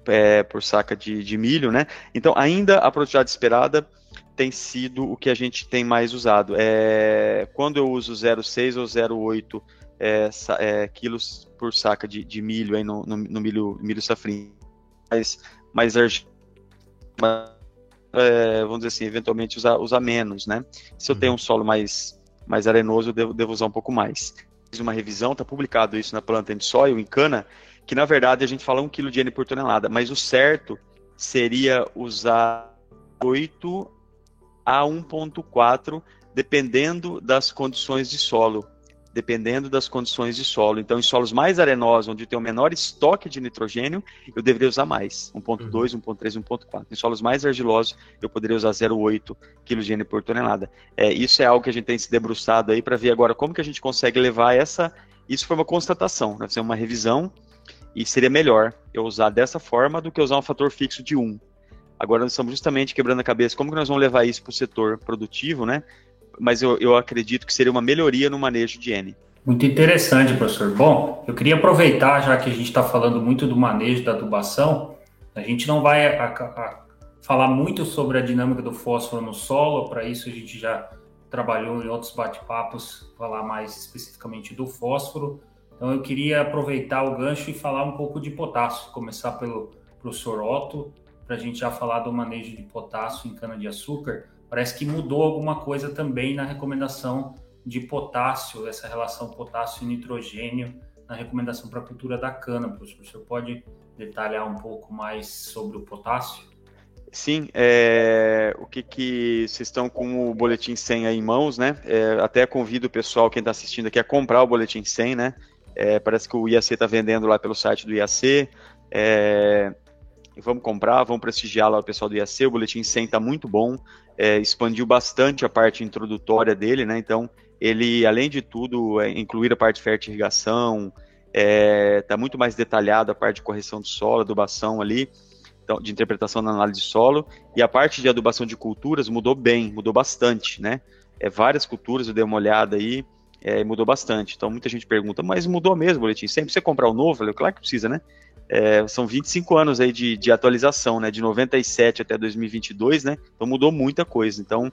é, por saca de, de milho, né? Então, ainda a produtividade esperada tem sido o que a gente tem mais usado. É, quando eu uso 0,6 ou 0,8 é, é, quilos por saca de, de milho aí no, no, no milho, milho safrinho, mais, mais é, vamos dizer assim, eventualmente usar, usar menos, né? Se eu tenho um solo mais, mais arenoso, eu devo, devo usar um pouco mais. Fiz uma revisão, está publicado isso na planta de soil, em cana, que na verdade a gente fala 1 kg de N por tonelada, mas o certo seria usar 8 a 1.4, dependendo das condições de solo. Dependendo das condições de solo. Então, em solos mais arenosos, onde tem o menor estoque de nitrogênio, eu deveria usar mais, 1.2, uhum. 1.3, 1.4. Em solos mais argilosos, eu poderia usar 0,8 kg por tonelada. É, isso é algo que a gente tem se debruçado aí para ver agora como que a gente consegue levar essa. Isso foi uma constatação, né? uma revisão, e seria melhor eu usar dessa forma do que usar um fator fixo de 1. Agora nós estamos justamente quebrando a cabeça como que nós vamos levar isso para o setor produtivo, né? Mas eu, eu acredito que seria uma melhoria no manejo de N. Muito interessante, professor. Bom, eu queria aproveitar, já que a gente está falando muito do manejo da adubação, a gente não vai a, a, falar muito sobre a dinâmica do fósforo no solo, para isso a gente já trabalhou em outros bate-papos, falar mais especificamente do fósforo. Então eu queria aproveitar o gancho e falar um pouco de potássio, começar pelo professor Otto para a gente já falar do manejo de potássio em cana-de-açúcar, parece que mudou alguma coisa também na recomendação de potássio, essa relação potássio e nitrogênio na recomendação para a cultura da cana. Professor, você pode detalhar um pouco mais sobre o potássio? Sim, é, o que que vocês estão com o boletim 100 aí em mãos, né? É, até convido o pessoal, quem está assistindo aqui, a comprar o boletim 100, né? É, parece que o IAC está vendendo lá pelo site do IAC. É, vamos comprar, vamos prestigiar lá o pessoal do IAC, o Boletim 100 está muito bom, é, expandiu bastante a parte introdutória dele, né, então ele, além de tudo, é, incluir a parte de fertirrigação, está é, tá muito mais detalhado a parte de correção do solo, adubação ali, então, de interpretação na análise de solo, e a parte de adubação de culturas mudou bem, mudou bastante, né, é, várias culturas eu dei uma olhada aí, é, mudou bastante. Então muita gente pergunta, mas mudou mesmo o boletim? Sempre você comprar o novo? Eu falei, claro que precisa, né? É, são 25 anos aí de, de atualização, né? De 97 até 2022, né? Então mudou muita coisa. Então,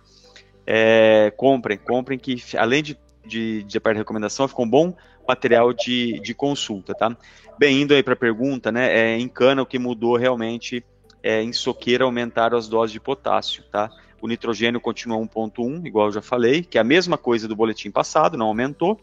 é, comprem, comprem que além de, de, de parte de recomendação, ficou um bom material de, de consulta, tá? Bem, indo aí para a pergunta, né? É, em cana, o que mudou realmente é em soqueira aumentaram as doses de potássio, tá? O nitrogênio continua 1.1, igual eu já falei, que é a mesma coisa do boletim passado, não aumentou.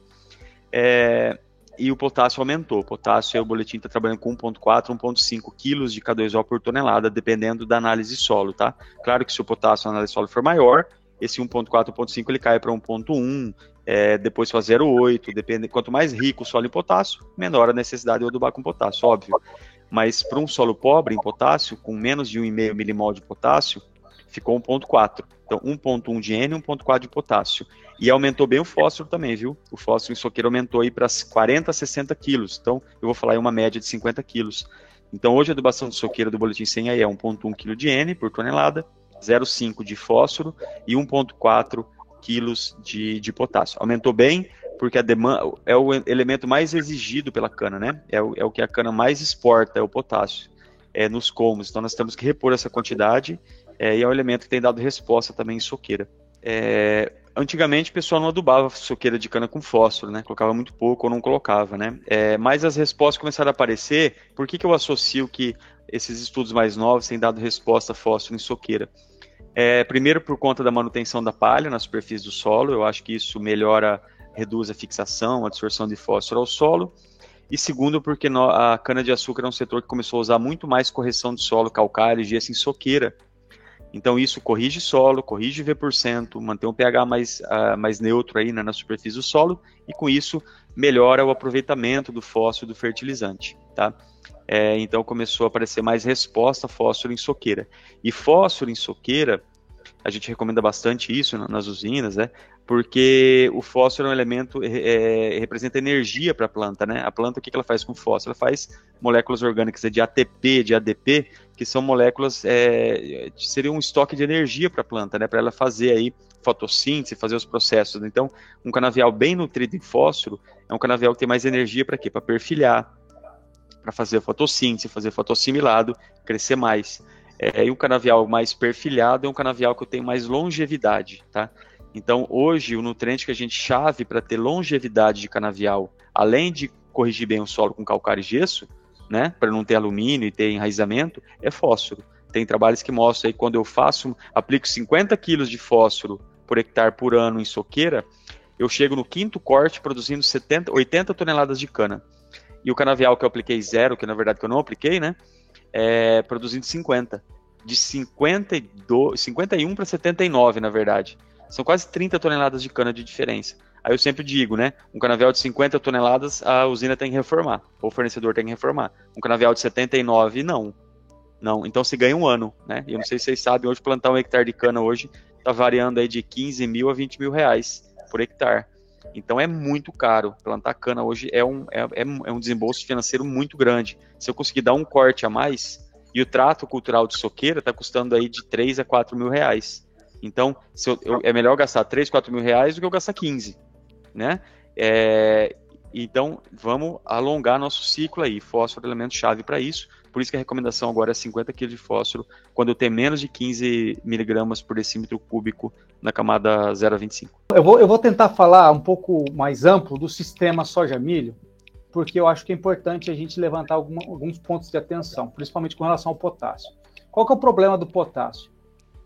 É, e o potássio aumentou. O potássio, o boletim está trabalhando com 1,4, 1,5 quilos de K2O por tonelada, dependendo da análise solo, tá? Claro que se o potássio na análise solo for maior, esse 1,4, 1,5 ele cai para 1,1, é, depois para 0,8, depende. Quanto mais rico o solo em potássio, menor a necessidade de adubar com potássio, óbvio. Mas para um solo pobre em potássio, com menos de 1,5 milimol de potássio, ficou 1,4. Então, 1,1 de N e 1,4 de potássio. E aumentou bem o fósforo também, viu? O fósforo em soqueiro aumentou aí para 40 a 60 quilos. Então, eu vou falar em uma média de 50 quilos. Então, hoje a adubação de soqueira do boletim 100 aí é 1,1 kg de N por tonelada, 0,5 de fósforo e 1,4 quilos de, de potássio. Aumentou bem, porque a demanda é o elemento mais exigido pela cana, né? É o, é o que a cana mais exporta, é o potássio, é nos colmos. Então, nós temos que repor essa quantidade é, e é um elemento que tem dado resposta também em soqueira. É, antigamente o pessoal não adubava soqueira de cana com fósforo, né? Colocava muito pouco ou não colocava, né? É, mas as respostas começaram a aparecer. Por que, que eu associo que esses estudos mais novos têm dado resposta a fósforo em soqueira? É, primeiro, por conta da manutenção da palha na superfície do solo, eu acho que isso melhora, reduz a fixação, a absorção de fósforo ao solo. E segundo, porque a cana-de-açúcar é um setor que começou a usar muito mais correção de solo calcário e gesso em soqueira. Então, isso corrige solo, corrige V%, mantém um pH mais, uh, mais neutro aí né, na superfície do solo, e com isso melhora o aproveitamento do fósforo do fertilizante. Tá? É, então começou a aparecer mais resposta fósforo em soqueira. E fósforo em soqueira, a gente recomenda bastante isso nas usinas, né? Porque o fósforo é um elemento, é, representa energia para a planta, né? A planta, o que, ela faz com fósforo? Ela faz moléculas orgânicas de ATP, de ADP, que são moléculas, é, seria um estoque de energia para a planta, né? Para ela fazer aí fotossíntese, fazer os processos. Então, um canavial bem nutrido em fósforo é um canavial que tem mais energia para quê? Para perfilhar, para fazer fotossíntese, fazer fotossimilado, crescer mais. É, e um canavial mais perfilhado é um canavial que tenho mais longevidade, tá? Então, hoje, o nutriente que a gente chave para ter longevidade de canavial, além de corrigir bem o solo com calcário e gesso, né, para não ter alumínio e ter enraizamento, é fósforo. Tem trabalhos que mostram aí quando eu faço, aplico 50 quilos de fósforo por hectare por ano em soqueira, eu chego no quinto corte produzindo 70, 80 toneladas de cana. E o canavial que eu apliquei zero, que na verdade que eu não apliquei, né? É, produzindo 50. De 52, 51 para 79, na verdade. São quase 30 toneladas de cana de diferença. Aí eu sempre digo, né? Um canavial de 50 toneladas, a usina tem que reformar. Ou o fornecedor tem que reformar. Um canavial de 79, não. Não. Então se ganha um ano, né? E eu não sei se vocês sabem, hoje plantar um hectare de cana hoje tá variando aí de 15 mil a 20 mil reais por hectare. Então é muito caro. Plantar cana hoje é um, é, é, é um desembolso financeiro muito grande. Se eu conseguir dar um corte a mais, e o trato cultural de soqueira está custando aí de 3 a 4 mil reais. Então, eu, eu, é melhor gastar 3, 4 mil reais do que eu gastar 15, né? É, então, vamos alongar nosso ciclo aí. Fósforo é elemento chave para isso. Por isso que a recomendação agora é 50 kg de fósforo quando eu tenho menos de 15 miligramas por decímetro cúbico na camada 0,25. Eu vou, eu vou tentar falar um pouco mais amplo do sistema soja-milho, porque eu acho que é importante a gente levantar alguma, alguns pontos de atenção, principalmente com relação ao potássio. Qual que é o problema do potássio?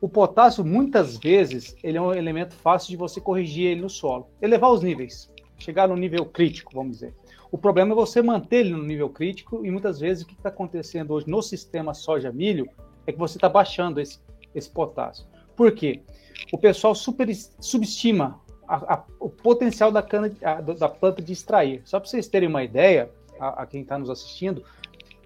O potássio, muitas vezes, ele é um elemento fácil de você corrigir ele no solo, elevar os níveis, chegar no nível crítico, vamos dizer. O problema é você manter ele no nível crítico e muitas vezes o que está acontecendo hoje no sistema soja-milho é que você está baixando esse, esse potássio. Por quê? O pessoal super, subestima a, a, o potencial da, cana, a, da planta de extrair. Só para vocês terem uma ideia, a, quem está nos assistindo,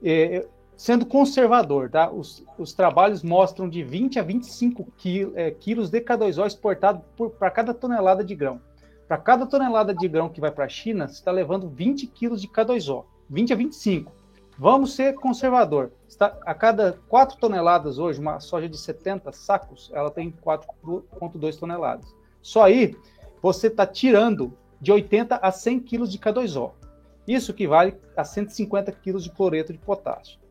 é, sendo conservador, tá? Os, os, trabalhos mostram de 20 a 25 é, quilos de K2O exportado para cada tonelada de grão. Para cada tonelada de grão que vai para a China, você está levando 20 quilos de K2O, 20 a 25. Vamos ser conservador. Está, a cada 4 toneladas hoje, uma soja de 70 sacos, ela tem 4,2 toneladas. Só aí, você está tirando de 80 a 100 quilos de K2O. Isso equivale a 150 quilos de cloreto de potássio.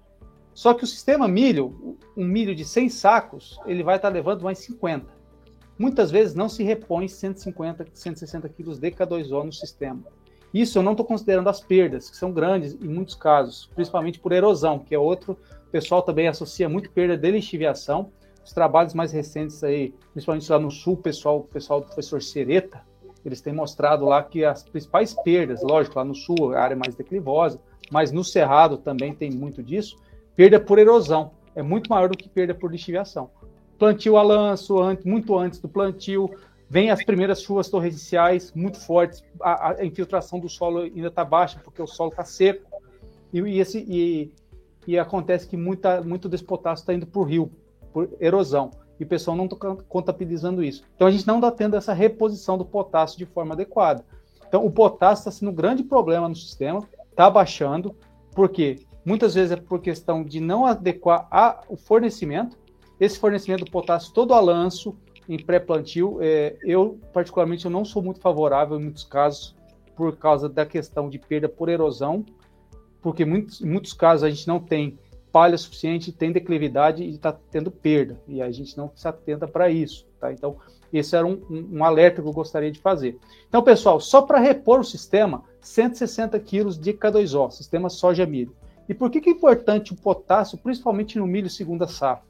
Só que o sistema milho, um milho de 100 sacos, ele vai estar tá levando mais 50 muitas vezes não se repõe 150, 160 quilos de K2O no sistema. Isso eu não estou considerando as perdas, que são grandes em muitos casos, principalmente por erosão, que é outro. O pessoal também associa muito perda de lixiviação. Os trabalhos mais recentes aí, principalmente lá no sul, pessoal, o pessoal do professor Sereta, eles têm mostrado lá que as principais perdas, lógico, lá no sul, a área mais declivosa, mas no cerrado também tem muito disso, perda por erosão. É muito maior do que perda por lixiviação. Plantio a lanço, muito antes do plantio, vem as primeiras chuvas torrenciais muito fortes, a, a infiltração do solo ainda está baixa porque o solo está seco, e, e, esse, e, e, acontece que muita, muito desse potássio está indo para o rio, por erosão, e o pessoal não está contabilizando isso. Então a gente não está tendo essa reposição do potássio de forma adequada. Então o potássio está sendo um grande problema no sistema, está baixando, porque muitas vezes é por questão de não adequar a, o fornecimento, esse fornecimento do potássio todo a lanço em pré-plantio, é, eu particularmente eu não sou muito favorável em muitos casos por causa da questão de perda por erosão, porque muitos, em muitos casos a gente não tem palha suficiente, tem declividade e está tendo perda, e a gente não se atenta para isso. Tá? Então, esse era um, um, um, alerta que eu gostaria de fazer. Então, pessoal, só para repor o sistema, 160 quilos de K2O, sistema soja-milho. E por que, que é importante o potássio, principalmente no milho segunda safra?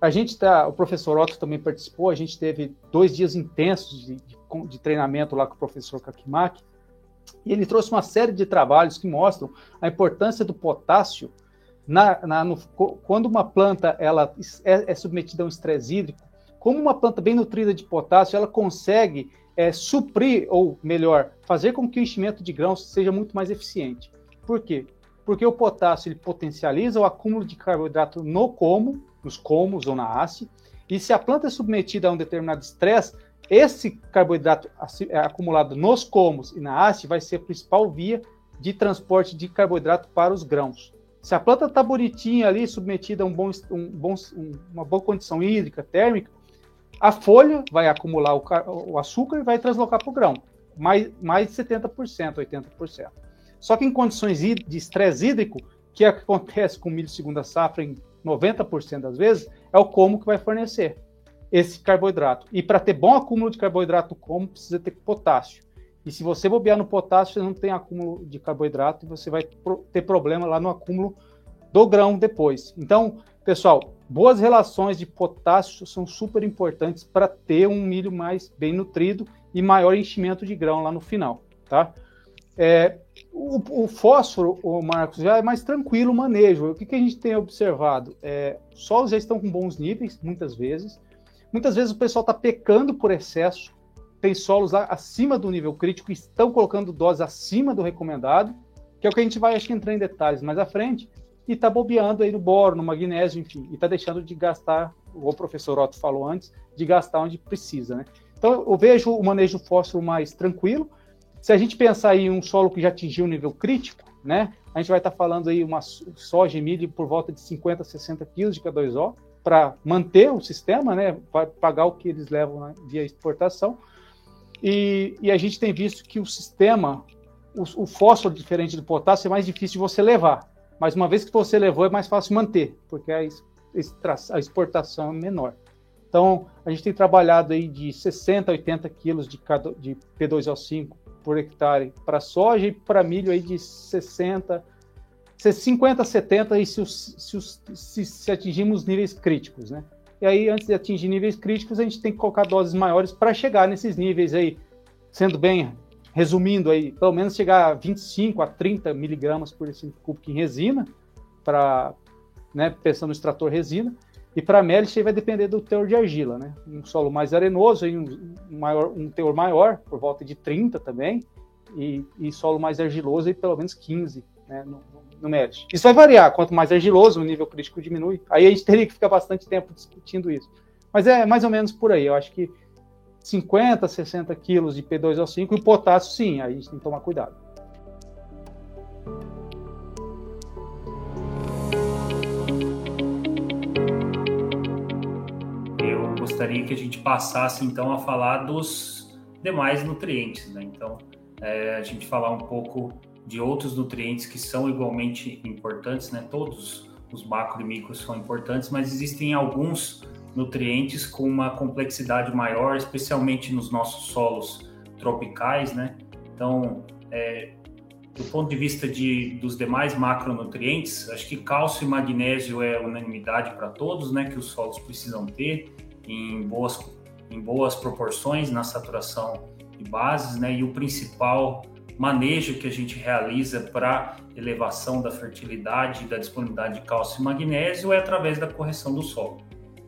A gente tá, o professor Otto também participou, a gente teve dois dias intensos de, de, de treinamento lá com o professor Kakimaki, e ele trouxe uma série de trabalhos que mostram a importância do potássio na, na, no, quando uma planta ela é, é, submetida a um estresse hídrico, como uma planta bem nutrida de potássio, ela consegue é, suprir, ou melhor, fazer com que o enchimento de grãos seja muito mais eficiente. Por quê? Porque o potássio ele potencializa o acúmulo de carboidrato no como, nos comos ou na haste, e se a planta é submetida a um determinado estresse, esse carboidrato é, acumulado nos comos e na haste vai ser a principal via de transporte de carboidrato para os grãos. Se a planta está bonitinha ali, submetida a um bom, um bom, uma boa condição hídrica, térmica, a folha vai acumular o, o açúcar e vai translocar para o grão, mais, mais de 70%, 80%. Só que em condições de estresse hídrico, que acontece com milho segunda safra em 90% das vezes, é o como que vai fornecer esse carboidrato. E para ter bom acúmulo de carboidrato como, precisa ter potássio. E se você bobear no potássio, você não tem acúmulo de carboidrato e você vai ter problema lá no acúmulo do grão depois. Então, pessoal, boas relações de potássio são super importantes para ter um milho mais bem nutrido e maior enchimento de grão lá no final, tá? É, o, o, fósforo, o Marcos, já é mais tranquilo o manejo. O que, que a gente tem observado? É, solos já estão com bons níveis, muitas vezes. Muitas vezes o pessoal está pecando por excesso tem solos acima do nível crítico e estão colocando doses acima do recomendado, que é o que a gente vai acho entrar em detalhes mais à frente, e está bobeando aí no boro, no magnésio, enfim, e está deixando de gastar, o professor Otto falou antes, de gastar onde precisa, né? Então eu vejo o manejo fósforo mais tranquilo. Se a gente pensar em um solo que já atingiu o nível crítico, né? A gente vai estar falando aí uma soja e milho por volta de 50, 60 quilos de K2O para manter o sistema, né? Vai pagar o que eles levam né, via exportação. E, e a gente tem visto que o sistema, o, o, fósforo diferente do potássio é mais difícil de você levar. Mas uma vez que você levou, é mais fácil manter, porque a, a exportação é menor. Então, a gente tem trabalhado aí de 60 a 80 quilos de, de P2O5 por hectare para soja e para milho aí de 60, 50 a 70 e se, se, se, se atingirmos níveis críticos, né? E aí, antes de atingir níveis críticos, a gente tem que colocar doses maiores para chegar nesses níveis aí, sendo bem, resumindo aí, pelo menos chegar a 25 a 30 miligramas por decilitro cúbico em resina, para, né, pensando no extrator resina, e para a vai depender do teor de argila, né? Um solo mais arenoso, aí um, maior, um teor maior, por volta de 30 também, e, e solo mais argiloso, aí pelo menos 15, né, no, no. Isso vai variar, quanto mais argiloso o nível crítico diminui. Aí a gente teria que ficar bastante tempo discutindo isso. Mas é mais ou menos por aí. Eu acho que 50, 60 quilos de P2O5 e potássio, sim, aí a gente tem que tomar cuidado. Gostaria que a gente passasse então a falar dos demais nutrientes, né? Então, é, a gente falar um pouco de outros nutrientes que são igualmente importantes, né? Todos os macro e micros são importantes, mas existem alguns nutrientes com uma complexidade maior, especialmente nos nossos solos tropicais, né? Então, é, do ponto de vista de, dos demais macronutrientes, acho que cálcio e magnésio é unanimidade para todos, né? Que os solos precisam ter em boas, em boas proporções na saturação de bases, né? E o principal manejo que a gente realiza para elevação da fertilidade e da disponibilidade de cálcio e magnésio é através da correção do solo.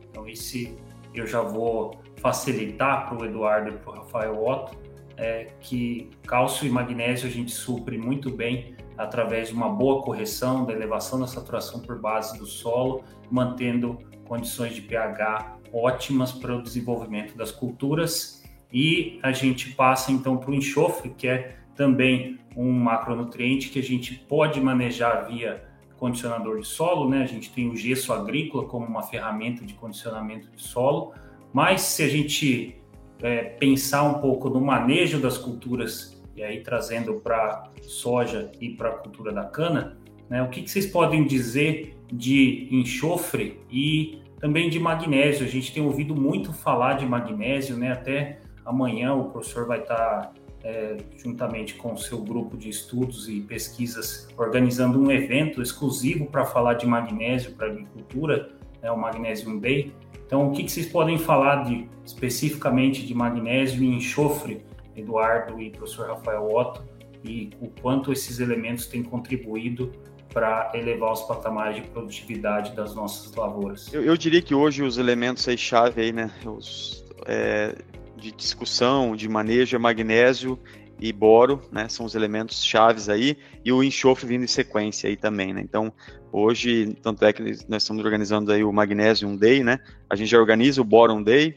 Então, esse eu já vou facilitar para o Eduardo e para o Rafael Otto, é, que cálcio e magnésio a gente supre muito bem através de uma boa correção da elevação da saturação por base do solo, mantendo condições de pH ótimas para o desenvolvimento das culturas. E a gente passa então para o enxofre, que é também um macronutriente que a gente pode manejar via condicionador de solo, né? A gente tem o gesso agrícola como uma ferramenta de condicionamento de solo, mas se a gente é, pensar um pouco no manejo das culturas e aí trazendo para soja e para a cultura da cana, né? O que, que vocês podem dizer de enxofre e também de magnésio? A gente tem ouvido muito falar de magnésio, né? Até amanhã o professor vai estar tá é, juntamente com o seu grupo de estudos e pesquisas, organizando um evento exclusivo para falar de magnésio para agricultura. né, o Magnesium Day. Então, o que, que vocês podem falar de, especificamente de magnésio e enxofre, Eduardo e professor Rafael Otto, e o quanto esses elementos têm contribuído para elevar os patamares de produtividade das nossas lavouras? Eu, eu diria que hoje os elementos aí chave aí, né, os, é, de discussão, de manejo é magnésio e boro, né, são os elementos chaves aí, e o enxofre vindo em sequência aí também, né, então hoje, tanto é que nós estamos organizando aí o Magnesium Day, né, a gente já organiza o Boron Day,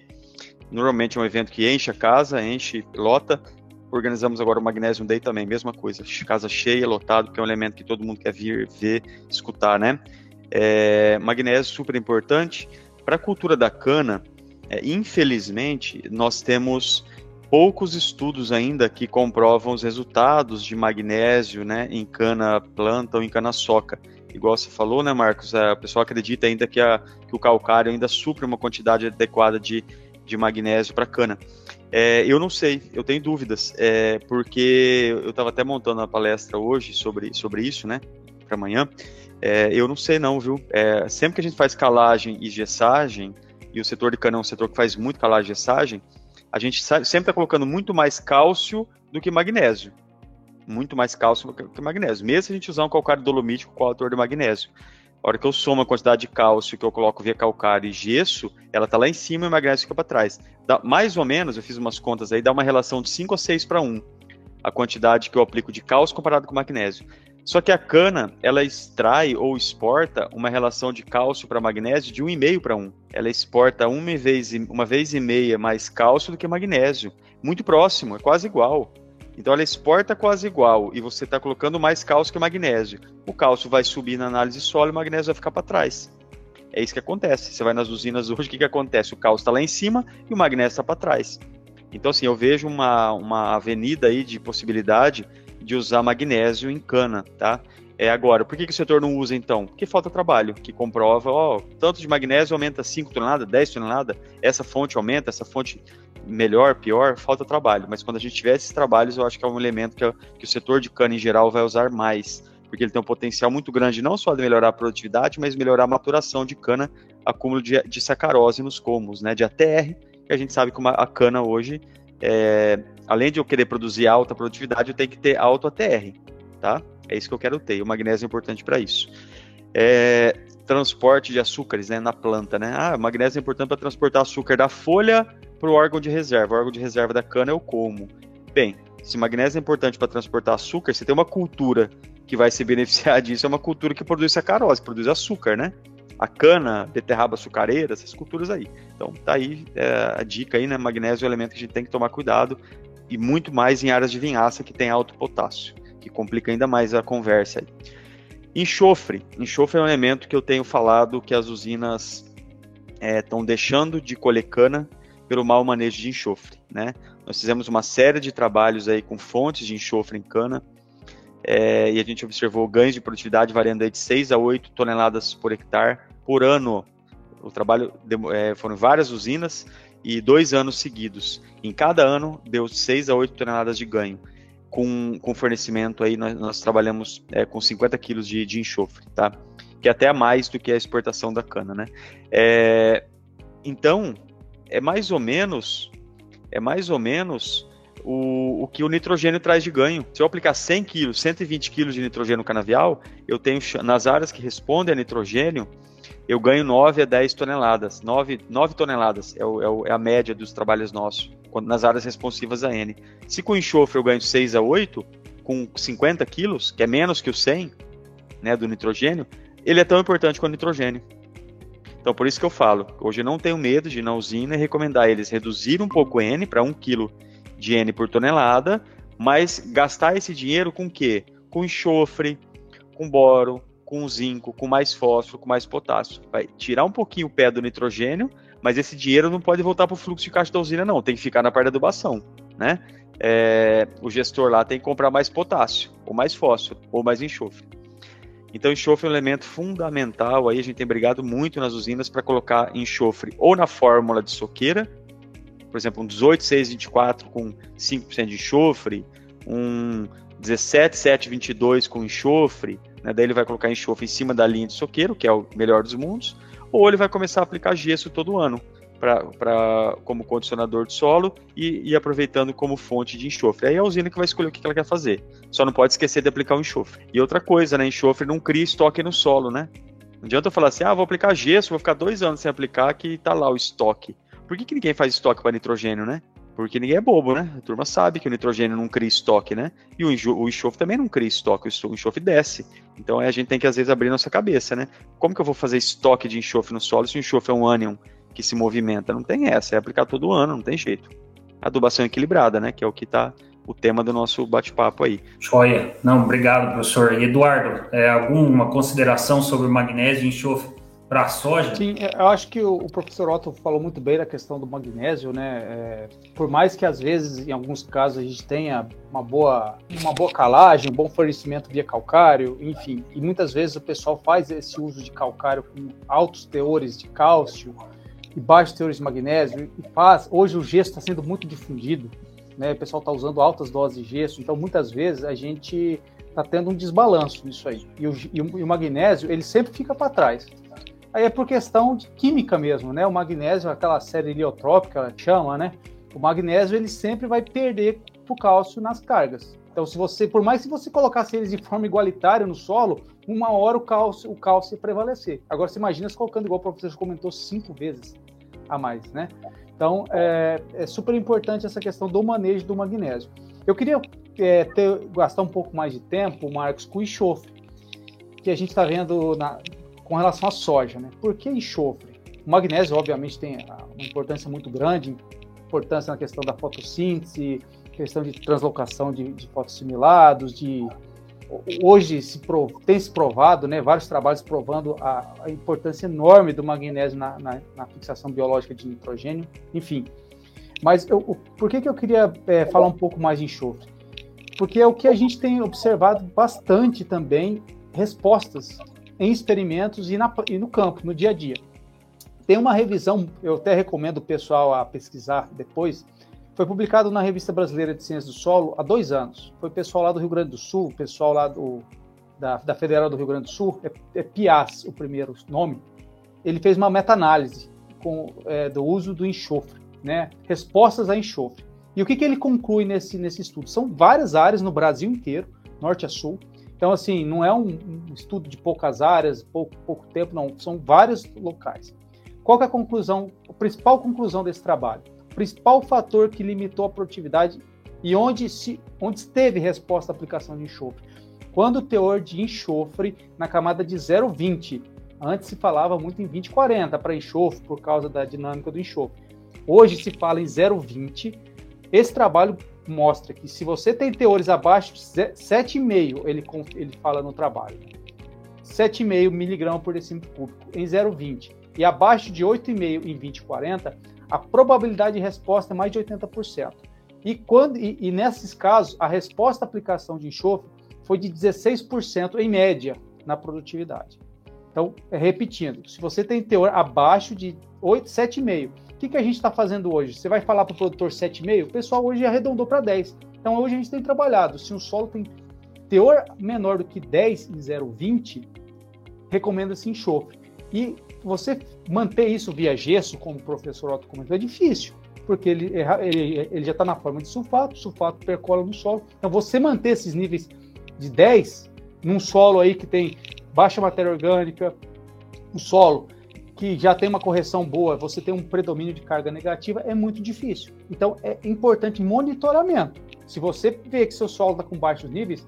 normalmente é um evento que enche a casa, enche, lota, organizamos agora o Magnesium Day também, mesma coisa, casa cheia, lotado, que é um elemento que todo mundo quer vir, ver, escutar, né, é, magnésio super importante, para a cultura da cana, é, infelizmente, nós temos poucos estudos ainda que comprovam os resultados de magnésio né, em cana planta ou em cana soca. Igual você falou, né, Marcos? A pessoa acredita ainda que, a, que o calcário ainda supre uma quantidade adequada de, de magnésio para cana. É, eu não sei, eu tenho dúvidas, é, porque eu estava até montando uma palestra hoje sobre, sobre isso, né, para amanhã. É, eu não sei não, viu? É, sempre que a gente faz calagem e gessagem, e o setor de cana é um setor que faz muito calagem e gessagem, a gente sempre está colocando muito mais cálcio do que magnésio. Muito mais cálcio do que magnésio. Mesmo se a gente usar um calcário dolomítico com autor de magnésio. A hora que eu somo a quantidade de cálcio que eu coloco via calcário e gesso, ela está lá em cima e o magnésio fica para trás. Dá, mais ou menos, eu fiz umas contas aí, dá uma relação de 5 a 6 para 1 a quantidade que eu aplico de cálcio comparado com magnésio. Só que a cana, ela extrai ou exporta uma relação de cálcio para magnésio de 1,5 para 1. Ela exporta uma vez, uma vez e meia mais cálcio do que magnésio. Muito próximo, é quase igual. Então ela exporta quase igual e você está colocando mais cálcio que magnésio. O cálcio vai subir na análise solo e o magnésio vai ficar para trás. É isso que acontece. Você vai nas usinas hoje, o que, que acontece? O cálcio está lá em cima e o magnésio está para trás. Então, assim, eu vejo uma, uma avenida aí de possibilidade de usar magnésio em cana, tá? É agora, por que, que o setor não usa então? Porque falta trabalho, que comprova, ó, tanto de magnésio aumenta 5 toneladas, 10 toneladas, essa fonte aumenta, essa fonte melhor, pior, falta trabalho. Mas quando a gente tiver esses trabalhos, eu acho que é um elemento que, que o setor de cana em geral vai usar mais, porque ele tem um potencial muito grande, não só de melhorar a produtividade, mas melhorar a maturação de cana, acúmulo de, de sacarose nos comos, né, de ATR, que a gente sabe que a cana hoje é, além de eu querer produzir alta produtividade, eu tenho que ter alto ATR, tá? É isso que eu quero ter. E o magnésio é importante para isso. É, transporte de açúcares né, na planta, né? Ah, magnésio é importante para transportar açúcar da folha para o órgão de reserva. O órgão de reserva da cana é o como. Bem, se magnésio é importante para transportar açúcar, você tem uma cultura que vai se beneficiar disso, é uma cultura que produz sacarose, produz açúcar, né? a cana, beterraba açucareira, essas culturas aí. Então tá aí é, a dica aí, né? Magnésio é um elemento que a gente tem que tomar cuidado e muito mais em áreas de vinhaça que tem alto potássio, que complica ainda mais a conversa aí. Enxofre. Enxofre é um elemento que eu tenho falado que as usinas estão é, deixando de colher cana pelo mau manejo de enxofre, né? Nós fizemos uma série de trabalhos aí com fontes de enxofre em cana, é, e a gente observou ganhos de produtividade variando aí de 6 a 8 toneladas por hectare por ano. O trabalho é, foram várias usinas e dois anos seguidos. Em cada ano deu 6 a 8 toneladas de ganho. Com, com fornecimento aí, nós, nós trabalhamos é, com 50 quilos de, de enxofre, tá? Que é até mais do que a exportação da cana, né? É, então, é mais ou menos, é mais ou menos o, o que o nitrogênio traz de ganho. Se eu aplicar 100 quilos, 120 quilos de nitrogênio canavial, eu tenho nas áreas que respondem a nitrogênio, eu ganho 9 a 10 toneladas. 9, 9 toneladas é, é, o, é a média dos trabalhos nossos, nas áreas responsivas a N. Se com enxofre eu ganho 6 a 8, com 50 quilos, que é menos que o 100 né, do nitrogênio, ele é tão importante quanto o nitrogênio. Então, por isso que eu falo, hoje eu não tenho medo de ir na usina e recomendar eles reduzir um pouco N para 1 quilo de N por tonelada, mas gastar esse dinheiro com o quê? Com enxofre, com boro, com zinco, com mais fósforo, com mais potássio. Vai tirar um pouquinho o pé do nitrogênio, mas esse dinheiro não pode voltar para o fluxo de caixa da usina, não. Tem que ficar na parte da adubação, né? É, o gestor lá tem que comprar mais potássio, ou mais fósforo, ou mais enxofre. Então, enxofre é um elemento fundamental. Aí a gente tem brigado muito nas usinas para colocar enxofre ou na fórmula de soqueira, por exemplo, um 18, 6, 24 com 5% de enxofre, um 17, 7, 22 com enxofre, né? daí ele vai colocar enxofre em cima da linha de soqueiro, que é o melhor dos mundos, ou ele vai começar a aplicar gesso todo ano. Pra, como condicionador de solo e, e, aproveitando como fonte de enxofre. Aí é a usina que vai escolher o que ela quer fazer. Só não pode esquecer de aplicar o enxofre. E outra coisa, né? Enxofre não cria estoque no solo, né? Não adianta eu falar assim, ah, vou aplicar gesso, vou ficar dois anos sem aplicar, que tá lá o estoque. Por que, que ninguém faz estoque para nitrogênio, né? Porque ninguém é bobo, né? A turma sabe que o nitrogênio não cria estoque, né? E o, o enxofre também não cria estoque, o enxofre desce. Então a gente tem que às vezes abrir nossa cabeça, né? Como que eu vou fazer estoque de enxofre no solo se o enxofre é um ânion que se movimenta? Não tem essa, é aplicar todo ano, não tem jeito. Adubação equilibrada, né? Que é o que está o tema do nosso bate-papo aí. Joia. Não, obrigado, professor. E Eduardo, é, alguma consideração sobre magnésio e enxofre para a soja? Sim, é, eu acho que o, professor Otto falou muito bem da questão do magnésio, né? É, por mais que às vezes, em alguns casos, a gente tenha uma boa, uma boa calagem, um bom fornecimento via calcário, enfim, e muitas vezes o pessoal faz esse uso de calcário com altos teores de cálcio e baixos teores de magnésio e faz. Hoje o gesso está sendo muito difundido né? O pessoal está usando altas doses de gesso, então muitas vezes a gente está tendo um desbalanço nisso aí. E o, e o, e o magnésio, ele sempre fica para trás. Aí é por questão de química mesmo, né? O magnésio, aquela série heliotrópica, chama, né? O magnésio, ele sempre vai perder o cálcio nas cargas. Então, se você, por mais que você colocasse eles de forma igualitária no solo, uma hora o cálcio, o cálcio ia prevalecer. Agora, você imagina se colocando, igual o professor comentou, cinco vezes a mais, né? Então, é, é, super importante essa questão do manejo do magnésio. Eu queria é, ter, gastar um pouco mais de tempo, Marcos, com o enxofre, que a gente está vendo na, com relação à soja. Né? Por que enxofre? O magnésio, obviamente, tem uma importância muito grande, importância na questão da fotossíntese, questão de translocação de, de fotossimilados, de hoje se tem se provado, né, vários trabalhos provando a, a importância enorme do magnésio na, na, na, fixação biológica de nitrogênio, enfim. Mas eu, por que, que eu queria é, falar um pouco mais de enxofre? Porque é o que a gente tem observado bastante também respostas em experimentos e, na, e no campo, no dia a dia. Tem uma revisão, eu até recomendo o pessoal a pesquisar depois, foi publicado na Revista Brasileira de Ciências do Solo há dois anos. Foi o pessoal lá do Rio Grande do Sul, o pessoal lá do, da, da Federal do Rio Grande do Sul, é, é PIAS o primeiro nome. Ele fez uma meta-análise é, do uso do enxofre, né? respostas a enxofre. E o que, que ele conclui nesse, nesse estudo? São várias áreas no Brasil inteiro, norte a sul. Então, assim, não é um, um estudo de poucas áreas, pouco, pouco tempo, não. São vários locais. Qual é a conclusão, a principal conclusão desse trabalho? principal fator que limitou a produtividade e onde, se, onde esteve resposta à aplicação de enxofre. Quando o teor de enxofre na camada de 0,20, antes se falava muito em 20,40 para enxofre por causa da dinâmica do enxofre. Hoje se fala em 0,20. Esse trabalho mostra que se você tem teores abaixo de 7,5, ele, ele fala no trabalho, 7,5 miligramas por decímetro cúbico em 0,20 e abaixo de 8,5 em 20,40, a probabilidade de resposta é mais de 80%. E, quando, e, e nesses casos, a resposta à aplicação de enxofre foi de 16% em média na produtividade. Então, repetindo, se você tem teor abaixo de 8, 7,5, o que, que a gente está fazendo hoje? Você vai falar para o produtor 7,5? O pessoal hoje arredondou para 10. Então, hoje a gente tem trabalhado. Se um solo tem teor menor do que 10 em 0,20, recomenda-se enxofre. E você manter isso via gesso, como o professor Otto comentou, é difícil, porque ele, ele, ele já está na forma de sulfato, o sulfato percola no solo. Então, você manter esses níveis de 10 num solo aí que tem baixa matéria orgânica, um solo que já tem uma correção boa, você tem um predomínio de carga negativa, é muito difícil. Então, é importante monitoramento. Se você vê que seu solo está com baixos níveis,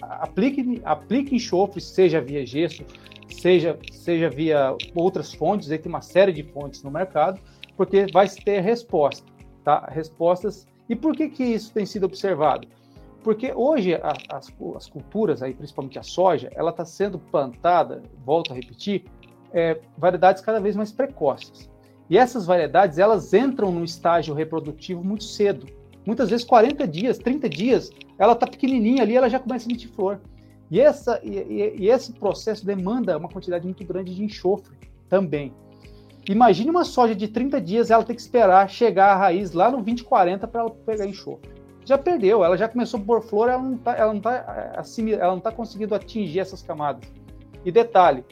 aplique, aplique enxofre, seja via gesso, seja, seja via outras fontes, aí tem uma série de fontes no mercado, porque vai ter resposta, tá? Respostas. E por que, que isso tem sido observado? Porque hoje a, as, as, culturas, aí, principalmente a soja, ela está sendo plantada, volto a repetir, é, variedades cada vez mais precoces. E essas variedades, elas entram no estágio reprodutivo muito cedo. Muitas vezes 40 dias, 30 dias, ela está pequenininha ali, ela já começa a emitir flor. E, essa, e, e, esse processo demanda uma quantidade muito grande de enxofre também. Imagine uma soja de 30 dias, ela tem que esperar chegar a raiz lá no 2040 para ela pegar enxofre. Já perdeu, ela já começou a pôr flor, ela não está tá, tá, tá conseguindo atingir essas camadas. E detalhe,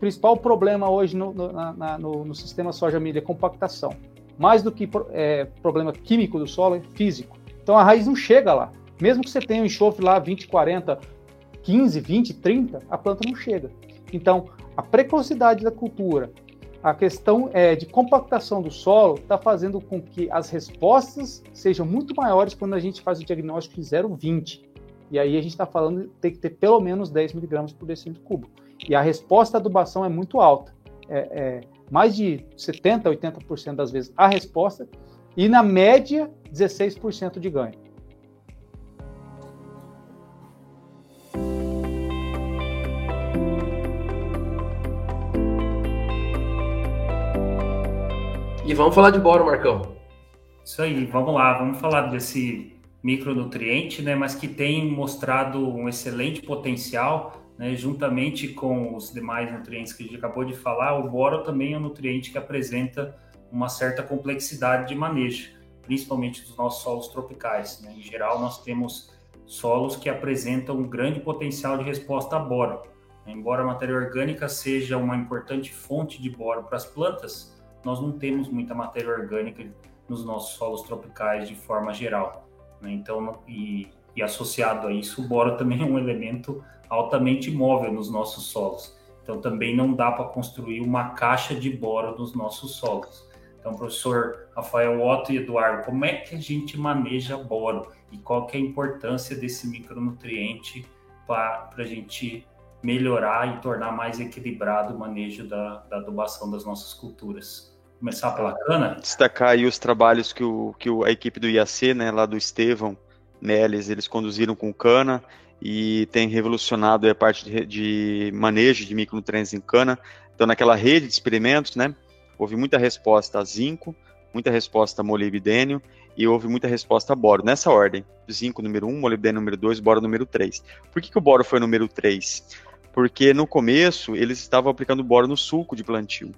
principal problema hoje no, no, na, no, no sistema soja-milho é compactação. Mais do que é, problema químico do solo, é físico. Então a raiz não chega lá. Mesmo que você tenha um enxofre lá 20, 40, 15, 20, 30, a planta não chega. Então, a precocidade da cultura, a questão é, de compactação do solo está fazendo com que as respostas sejam muito maiores quando a gente faz o diagnóstico de 0,20. E aí a gente está falando tem que ter pelo menos 10 miligramas por decímetro cúbico. E a resposta à adubação é muito alta. É, é mais de 70%, 80% das vezes a resposta. E na média, 16% de ganho. E vamos falar de boro, Marcão. Isso aí, vamos lá, vamos falar desse micronutriente, né, mas que tem mostrado um excelente potencial, né, juntamente com os demais nutrientes que a gente acabou de falar, o boro também é um nutriente que apresenta uma certa complexidade de manejo, principalmente dos nossos solos tropicais. Né? Em geral, nós temos solos que apresentam um grande potencial de resposta a boro. Embora a matéria orgânica seja uma importante fonte de boro para as plantas, nós não temos muita matéria orgânica nos nossos solos tropicais de forma geral. Né? Então, e, e, associado a isso, o boro também é um elemento altamente móvel nos nossos solos. Então, também não dá para construir uma caixa de boro nos nossos solos. Então, professor Rafael Otto e Eduardo, como é que a gente maneja boro e qual que é a importância desse micronutriente para a gente melhorar e tornar mais equilibrado o manejo da, da adubação das nossas culturas? começar pela cana? Destacar aí os trabalhos que, o, que a equipe do IAC, né, lá do Estevão Neles, eles conduziram com cana e tem revolucionado a parte de, de manejo de micronutrientes em cana. Então, naquela rede de experimentos, né, houve muita resposta a zinco, muita resposta a molibdênio e houve muita resposta a boro, nessa ordem. Zinco número 1, molibdênio número 2, boro número 3. Por que, que o boro foi número 3? Porque no começo eles estavam aplicando boro no sulco de plantio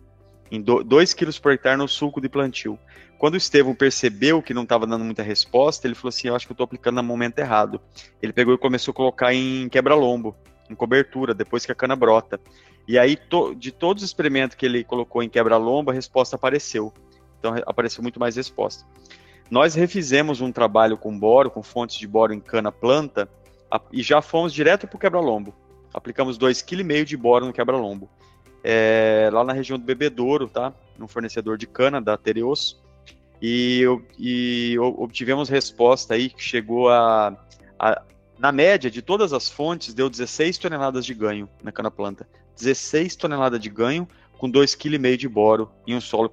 em 2 quilos por hectare no sulco de plantio. Quando o Estevão percebeu que não estava dando muita resposta, ele falou assim: Eu acho que eu estou aplicando no momento errado. Ele pegou e começou a colocar em quebra-lombo, em cobertura, depois que a cana brota. E aí, to, de todos os experimentos que ele colocou em quebra-lombo, a resposta apareceu. Então, apareceu muito mais resposta. Nós refizemos um trabalho com boro, com fontes de boro em cana-planta, e já fomos direto para o quebra-lombo. Aplicamos 2,5 kg de boro no quebra-lombo é, lá na região do Bebedouro, tá? Um fornecedor de cana da Tereos. E, e obtivemos resposta aí que chegou a, a, na média de todas as fontes, deu 16 toneladas de ganho na cana-planta. 16 toneladas de ganho com 2,5 kg de boro em um solo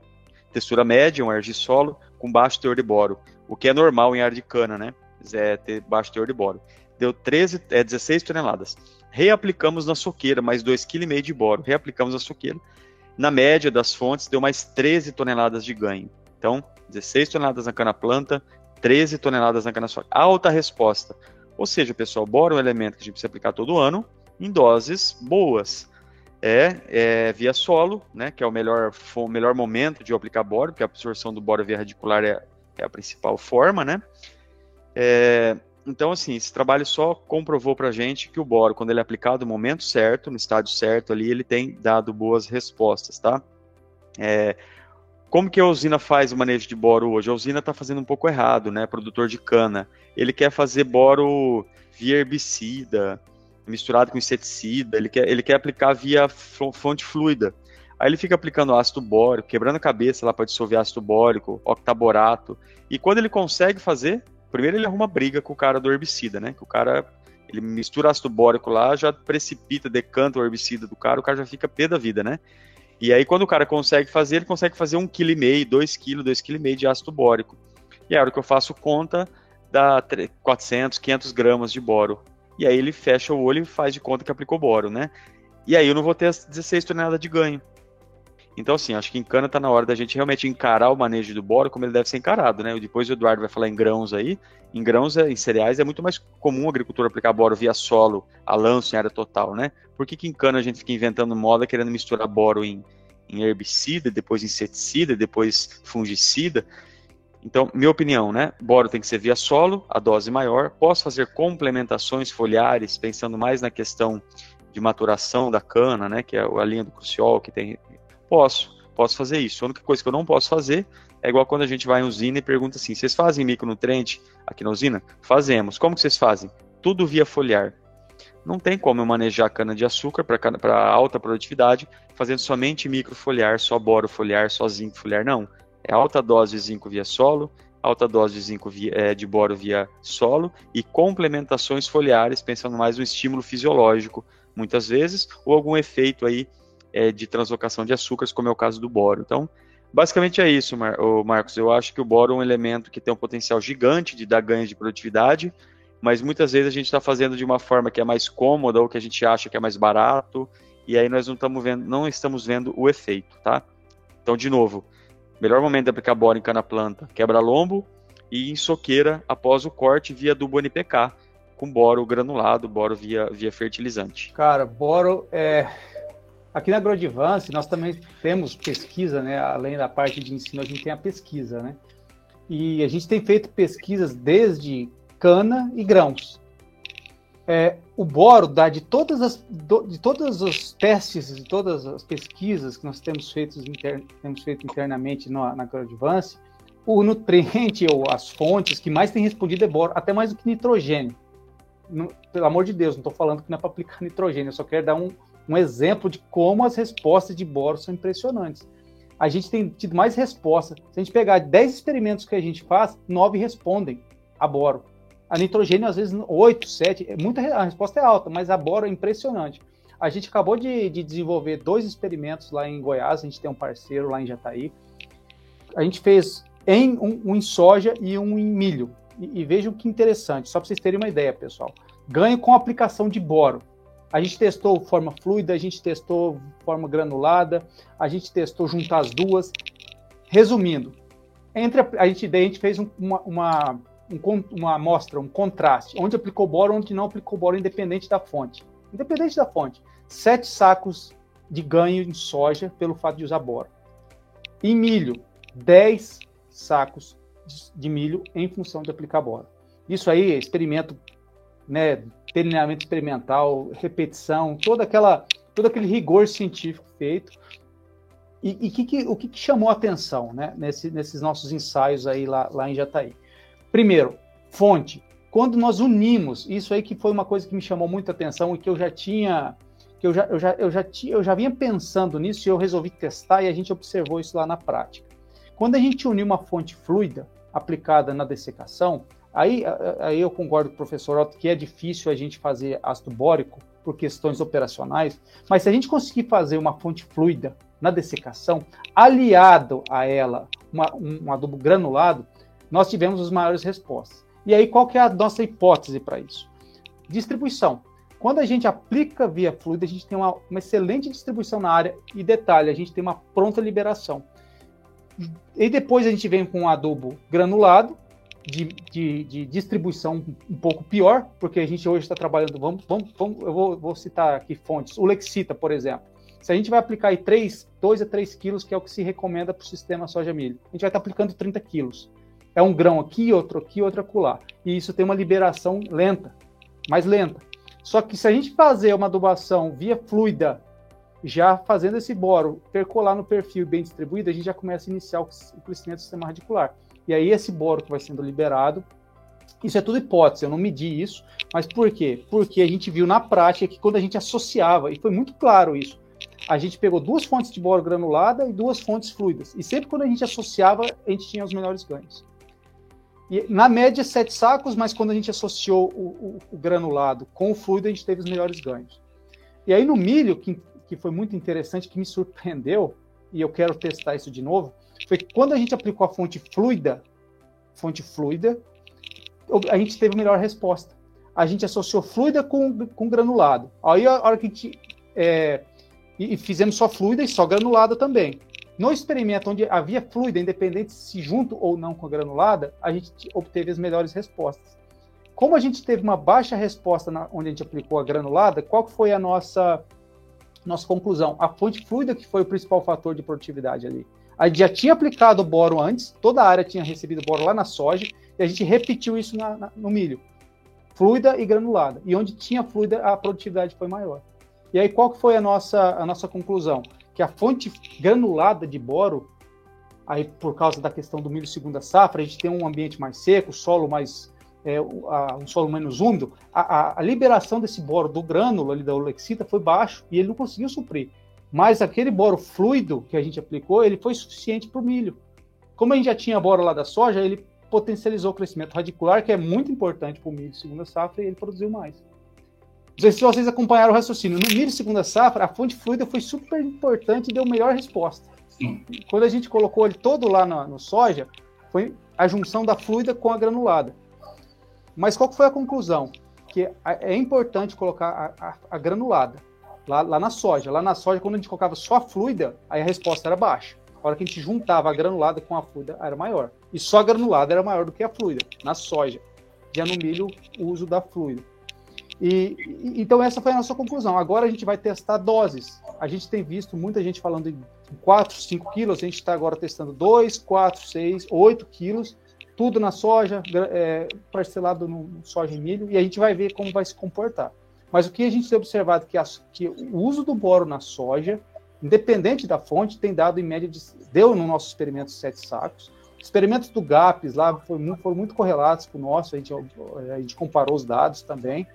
textura média, um argissolo, com baixo teor de boro, o que é normal em área de cana, né? É ter baixo teor de boro. Deu 13, é, 16 toneladas. Reaplicamos na soqueira, mais 2,5 kg de boro. Reaplicamos na soqueira. Na média das fontes, deu mais 13 toneladas de ganho. Então, 16 toneladas na cana-planta, 13 toneladas na cana-soja. Alta resposta. Ou seja, pessoal, boro é um elemento que a gente precisa aplicar todo ano, em doses boas. É, é, via solo, né, que é o melhor, o melhor momento de eu aplicar boro, porque a absorção do boro via radicular é, é a principal forma, né? É, então, assim, esse trabalho só comprovou para gente que o boro, quando ele é aplicado no momento certo, no estádio certo ali, ele tem dado boas respostas, tá? É, como que a usina faz o manejo de boro hoje? A usina está fazendo um pouco errado, né? Produtor de cana. Ele quer fazer boro via herbicida, misturado com inseticida, ele quer, ele quer aplicar via fonte fluida. Aí ele fica aplicando ácido bórico, quebrando a cabeça lá para dissolver ácido bórico, octaborato. E quando ele consegue fazer, Primeiro ele arruma briga com o cara do herbicida, né? Que o cara ele mistura ácido bórico lá, já precipita, decanta o herbicida do cara, o cara já fica pé da vida, né? E aí quando o cara consegue fazer, ele consegue fazer um quilo e meio, dois quilos, dois quilos e meio de ácido bórico. E a hora que eu faço conta, dá 400, 500 gramas de boro. E aí ele fecha o olho e faz de conta que aplicou boro, né? E aí eu não vou ter as 16 toneladas de ganho. Então, assim, acho que em cana está na hora da gente realmente encarar o manejo do boro como ele deve ser encarado, né? Depois o Eduardo vai falar em grãos aí. Em grãos, é, em cereais, é muito mais comum o agricultor aplicar boro via solo, a lanço em área total, né? Por que, que em cana a gente fica inventando moda querendo misturar boro em, em herbicida, depois inseticida, depois fungicida? Então, minha opinião, né? Boro tem que ser via solo, a dose maior. Posso fazer complementações foliares, pensando mais na questão de maturação da cana, né, que é a linha do cruciol que tem. Posso, posso fazer isso. A única coisa que eu não posso fazer é igual quando a gente vai em usina e pergunta assim: vocês fazem micronutriente aqui na usina? Fazemos. Como que vocês fazem? Tudo via foliar. Não tem como eu manejar cana-de-açúcar para alta produtividade fazendo somente microfoliar, só boro foliar, só zinco foliar. Não. É alta dose de zinco via solo, alta dose de zinco via, é, de boro via solo e complementações foliares, pensando mais no estímulo fisiológico, muitas vezes, ou algum efeito aí é, de translocação de açúcares, como é o caso do boro. Então, basicamente é isso, Mar Marcos. Eu acho que o boro é um elemento que tem um potencial gigante de dar ganhos de produtividade, mas muitas vezes a gente está fazendo de uma forma que é mais cômoda ou que a gente acha que é mais barato, e aí nós não estamos vendo, não estamos vendo o efeito, tá? Então, de novo, melhor momento de aplicar boro em cana-planta, quebra-lombo e em soqueira após o corte via adubo NPK, com boro granulado, boro via, via fertilizante. Cara, boro é... Aqui na Agrodivance nós também temos pesquisa, né? Além da parte de ensino, a gente tem a pesquisa, né? E a gente tem feito pesquisas desde cana e grãos. É, o boro dá de todas as de todos os testes de todas as pesquisas que nós temos feito, inter, temos feito internamente na, na Advance, o nutriente ou as fontes que mais tem respondido é boro, até mais do que nitrogênio. No, pelo amor de Deus, não estou falando que não é para aplicar nitrogênio, eu só quero dar um, um exemplo de como as respostas de boro são impressionantes. A gente tem tido mais respostas. Se a gente pegar 10 experimentos que a gente faz, 9 respondem a boro. A nitrogênio, às vezes, 8, 7, é muita, a resposta é alta, mas a boro é impressionante. A gente acabou de, de, desenvolver dois experimentos lá em Goiás, a gente tem um parceiro lá em Jataí. A gente fez em, um, um em soja e um em milho. E, e vejam que interessante, só para vocês terem uma ideia, pessoal. Ganho com aplicação de boro. A gente testou forma fluida, a gente testou forma granulada, a gente testou juntar as duas. Resumindo, entre a, a gente, a gente fez um, uma, uma um, uma amostra, um contraste, onde aplicou boro, onde não aplicou boro, independente da fonte. Independente da fonte. Sete sacos de ganho em soja pelo fato de usar boro. Em milho, 10 sacos de milho em função de aplicar boro. Isso aí é experimento, né, treinamento experimental, repetição, toda aquela, todo aquele rigor científico feito. E, e que, que, o que, que, chamou a atenção né, nesse, nesses nossos ensaios aí lá, lá em Jataí? Primeiro, fonte. Quando nós unimos, isso aí que foi uma coisa que me chamou muita atenção e que eu já tinha, que eu já, eu já, eu já, tinha, eu já vinha pensando nisso e eu resolvi testar e a gente observou isso lá na prática. Quando a gente uniu uma fonte fluida aplicada na dessecação, aí, aí eu concordo com o professor Otto que é difícil a gente fazer ácido bórico por questões operacionais, mas se a gente conseguir fazer uma fonte fluida na dessecação, aliado a ela uma, um, um adubo granulado, nós tivemos as maiores respostas. E aí, qual que é a nossa hipótese para isso? Distribuição. Quando a gente aplica via fluida, a gente tem uma, uma, excelente distribuição na área e detalhe, a gente tem uma pronta liberação. E depois a gente vem com um adubo granulado, de, de, de distribuição um pouco pior, porque a gente hoje está trabalhando, vamos, vamos, vamos eu vou, vou, citar aqui fontes, o Lexita, por exemplo. Se a gente vai aplicar aí 3, 2 a 3 quilos, que é o que se recomenda para o sistema soja-milho, a gente vai estar tá aplicando 30 quilos. É um grão aqui, outro aqui, outro acolá. E isso tem uma liberação lenta, mais lenta. Só que se a gente fazer uma adubação via fluida, já fazendo esse boro percolar no perfil bem distribuído, a gente já começa a iniciar o crescimento do sistema radicular. E aí esse boro que vai sendo liberado, isso é tudo hipótese, eu não medi isso, mas por quê? Porque a gente viu na prática que quando a gente associava, e foi muito claro isso, a gente pegou duas fontes de boro granulada e duas fontes fluidas. E sempre quando a gente associava, a gente tinha os melhores ganhos. E, na média, sete sacos, mas quando a gente associou o, o, o, granulado com o fluido, a gente teve os melhores ganhos. E aí no milho, que, que foi muito interessante, que me surpreendeu, e eu quero testar isso de novo, foi que quando a gente aplicou a fonte fluida, fonte fluida, a gente teve melhor resposta. A gente associou fluida com, com granulado. Aí a hora que a gente. É, e, e fizemos só fluida e só granulada também. No experimento onde havia fluida, independente se junto ou não com a granulada, a gente obteve as melhores respostas. Como a gente teve uma baixa resposta na, onde a gente aplicou a granulada, qual foi a nossa, nossa conclusão? A fonte fluida que foi o principal fator de produtividade ali. A gente já tinha aplicado o boro antes, toda a área tinha recebido boro lá na soja, e a gente repetiu isso na, na, no milho. Fluida e granulada. E onde tinha fluida, a produtividade foi maior. E aí qual que foi a nossa, a nossa conclusão? Que a fonte granulada de boro, aí por causa da questão do milho segunda safra, a gente tem um ambiente mais seco, solo mais é, um solo menos úmido, a, a, a, liberação desse boro do grânulo ali da ulexita foi baixo e ele não conseguiu suprir. Mas aquele boro fluido que a gente aplicou, ele foi suficiente para o milho. Como a gente já tinha boro lá da soja, ele potencializou o crescimento radicular, que é muito importante para o milho segunda safra, e ele produziu mais. Não sei se vocês acompanharam o raciocínio. No milho segunda safra, a fonte fluida foi super importante e deu melhor resposta. Sim. Quando a gente colocou ele todo lá no, no soja, foi a junção da fluida com a granulada. Mas qual foi a conclusão? Que é importante colocar a, a, a granulada lá, lá, na soja. Lá na soja, quando a gente colocava só a fluida, aí a resposta era baixa. A hora que a gente juntava a granulada com a fluida, era maior. E só a granulada era maior do que a fluida, na soja. Já no milho, o uso da fluida. E, e, então essa foi a nossa conclusão. Agora a gente vai testar doses. A gente tem visto muita gente falando em 4, 5 quilos, a gente está agora testando 2, 4, 6, 8 quilos tudo na soja, é, parcelado no soja e milho, e a gente vai ver como vai se comportar. Mas o que a gente tem observado é que, que o uso do boro na soja, independente da fonte, tem dado em média de. Deu no nosso experimento sete sacos. Experimentos do GAPS lá foram muito, foram muito correlatos com o nosso, a gente, a gente comparou os dados também.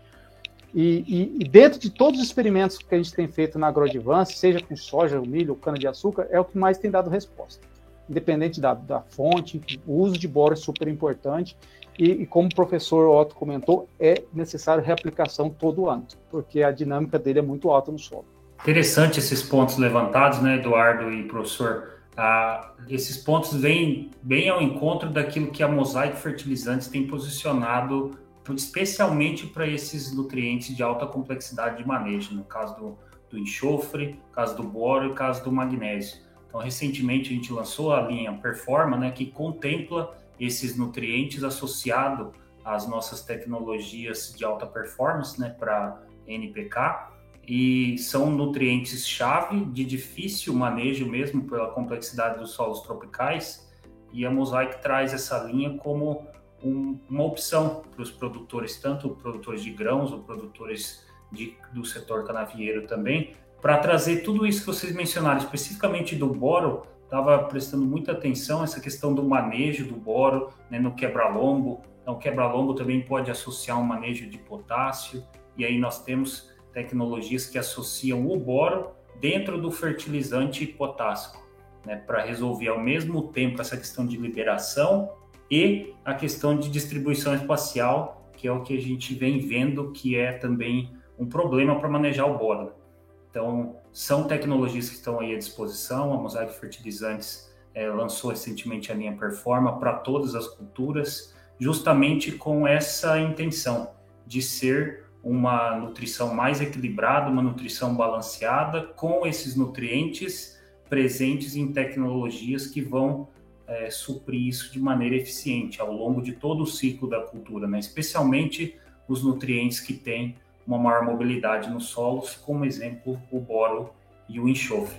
E, e, e, dentro de todos os experimentos que a gente tem feito na AgroAdvance, seja com soja, milho, cana-de-açúcar, é o que mais tem dado resposta independente da, da fonte, o uso de boro é super importante e, e, como o professor Otto comentou, é necessário reaplicação todo ano, porque a dinâmica dele é muito alta no solo. Interessante esses pontos levantados, né, Eduardo e professor. Ah, esses pontos vêm bem ao encontro daquilo que a Mosaic Fertilizantes tem posicionado, especialmente para esses nutrientes de alta complexidade de manejo, no caso do, do enxofre, caso do boro e caso do magnésio. Então, recentemente a gente lançou a linha Performa, né, que contempla esses nutrientes associados às nossas tecnologias de alta performance, né, para NPK, e são nutrientes-chave de difícil manejo mesmo pela complexidade dos solos tropicais, e a Mosaic traz essa linha como um, uma opção para os produtores, tanto produtores de grãos ou produtores de, do setor canavieiro também, para trazer tudo isso que vocês mencionaram, especificamente do boro, estava prestando muita atenção essa questão do manejo do boro né, no quebra-lombo. Então, o quebra-lombo também pode associar um manejo de potássio, e aí nós temos tecnologias que associam o boro dentro do fertilizante potássico, né, para resolver ao mesmo tempo essa questão de liberação e a questão de distribuição espacial, que é o que a gente vem vendo que é também um problema para manejar o boro. Então, são tecnologias que estão aí à disposição. A Mosaic Fertilizantes é, lançou recentemente a linha Performa para todas as culturas, justamente com essa intenção de ser uma nutrição mais equilibrada, uma nutrição balanceada, com esses nutrientes presentes em tecnologias que vão é, suprir isso de maneira eficiente ao longo de todo o ciclo da cultura, né? especialmente os nutrientes que têm uma maior mobilidade nos solos, como exemplo o boro e o enxofre.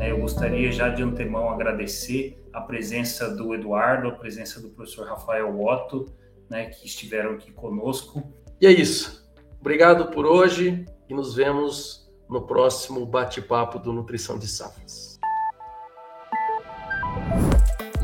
É, eu gostaria já de antemão agradecer a presença do Eduardo, a presença do professor Rafael Otto, né, que estiveram aqui conosco. E é isso. Obrigado por hoje e nos vemos no próximo bate-papo do Nutrição de Safras.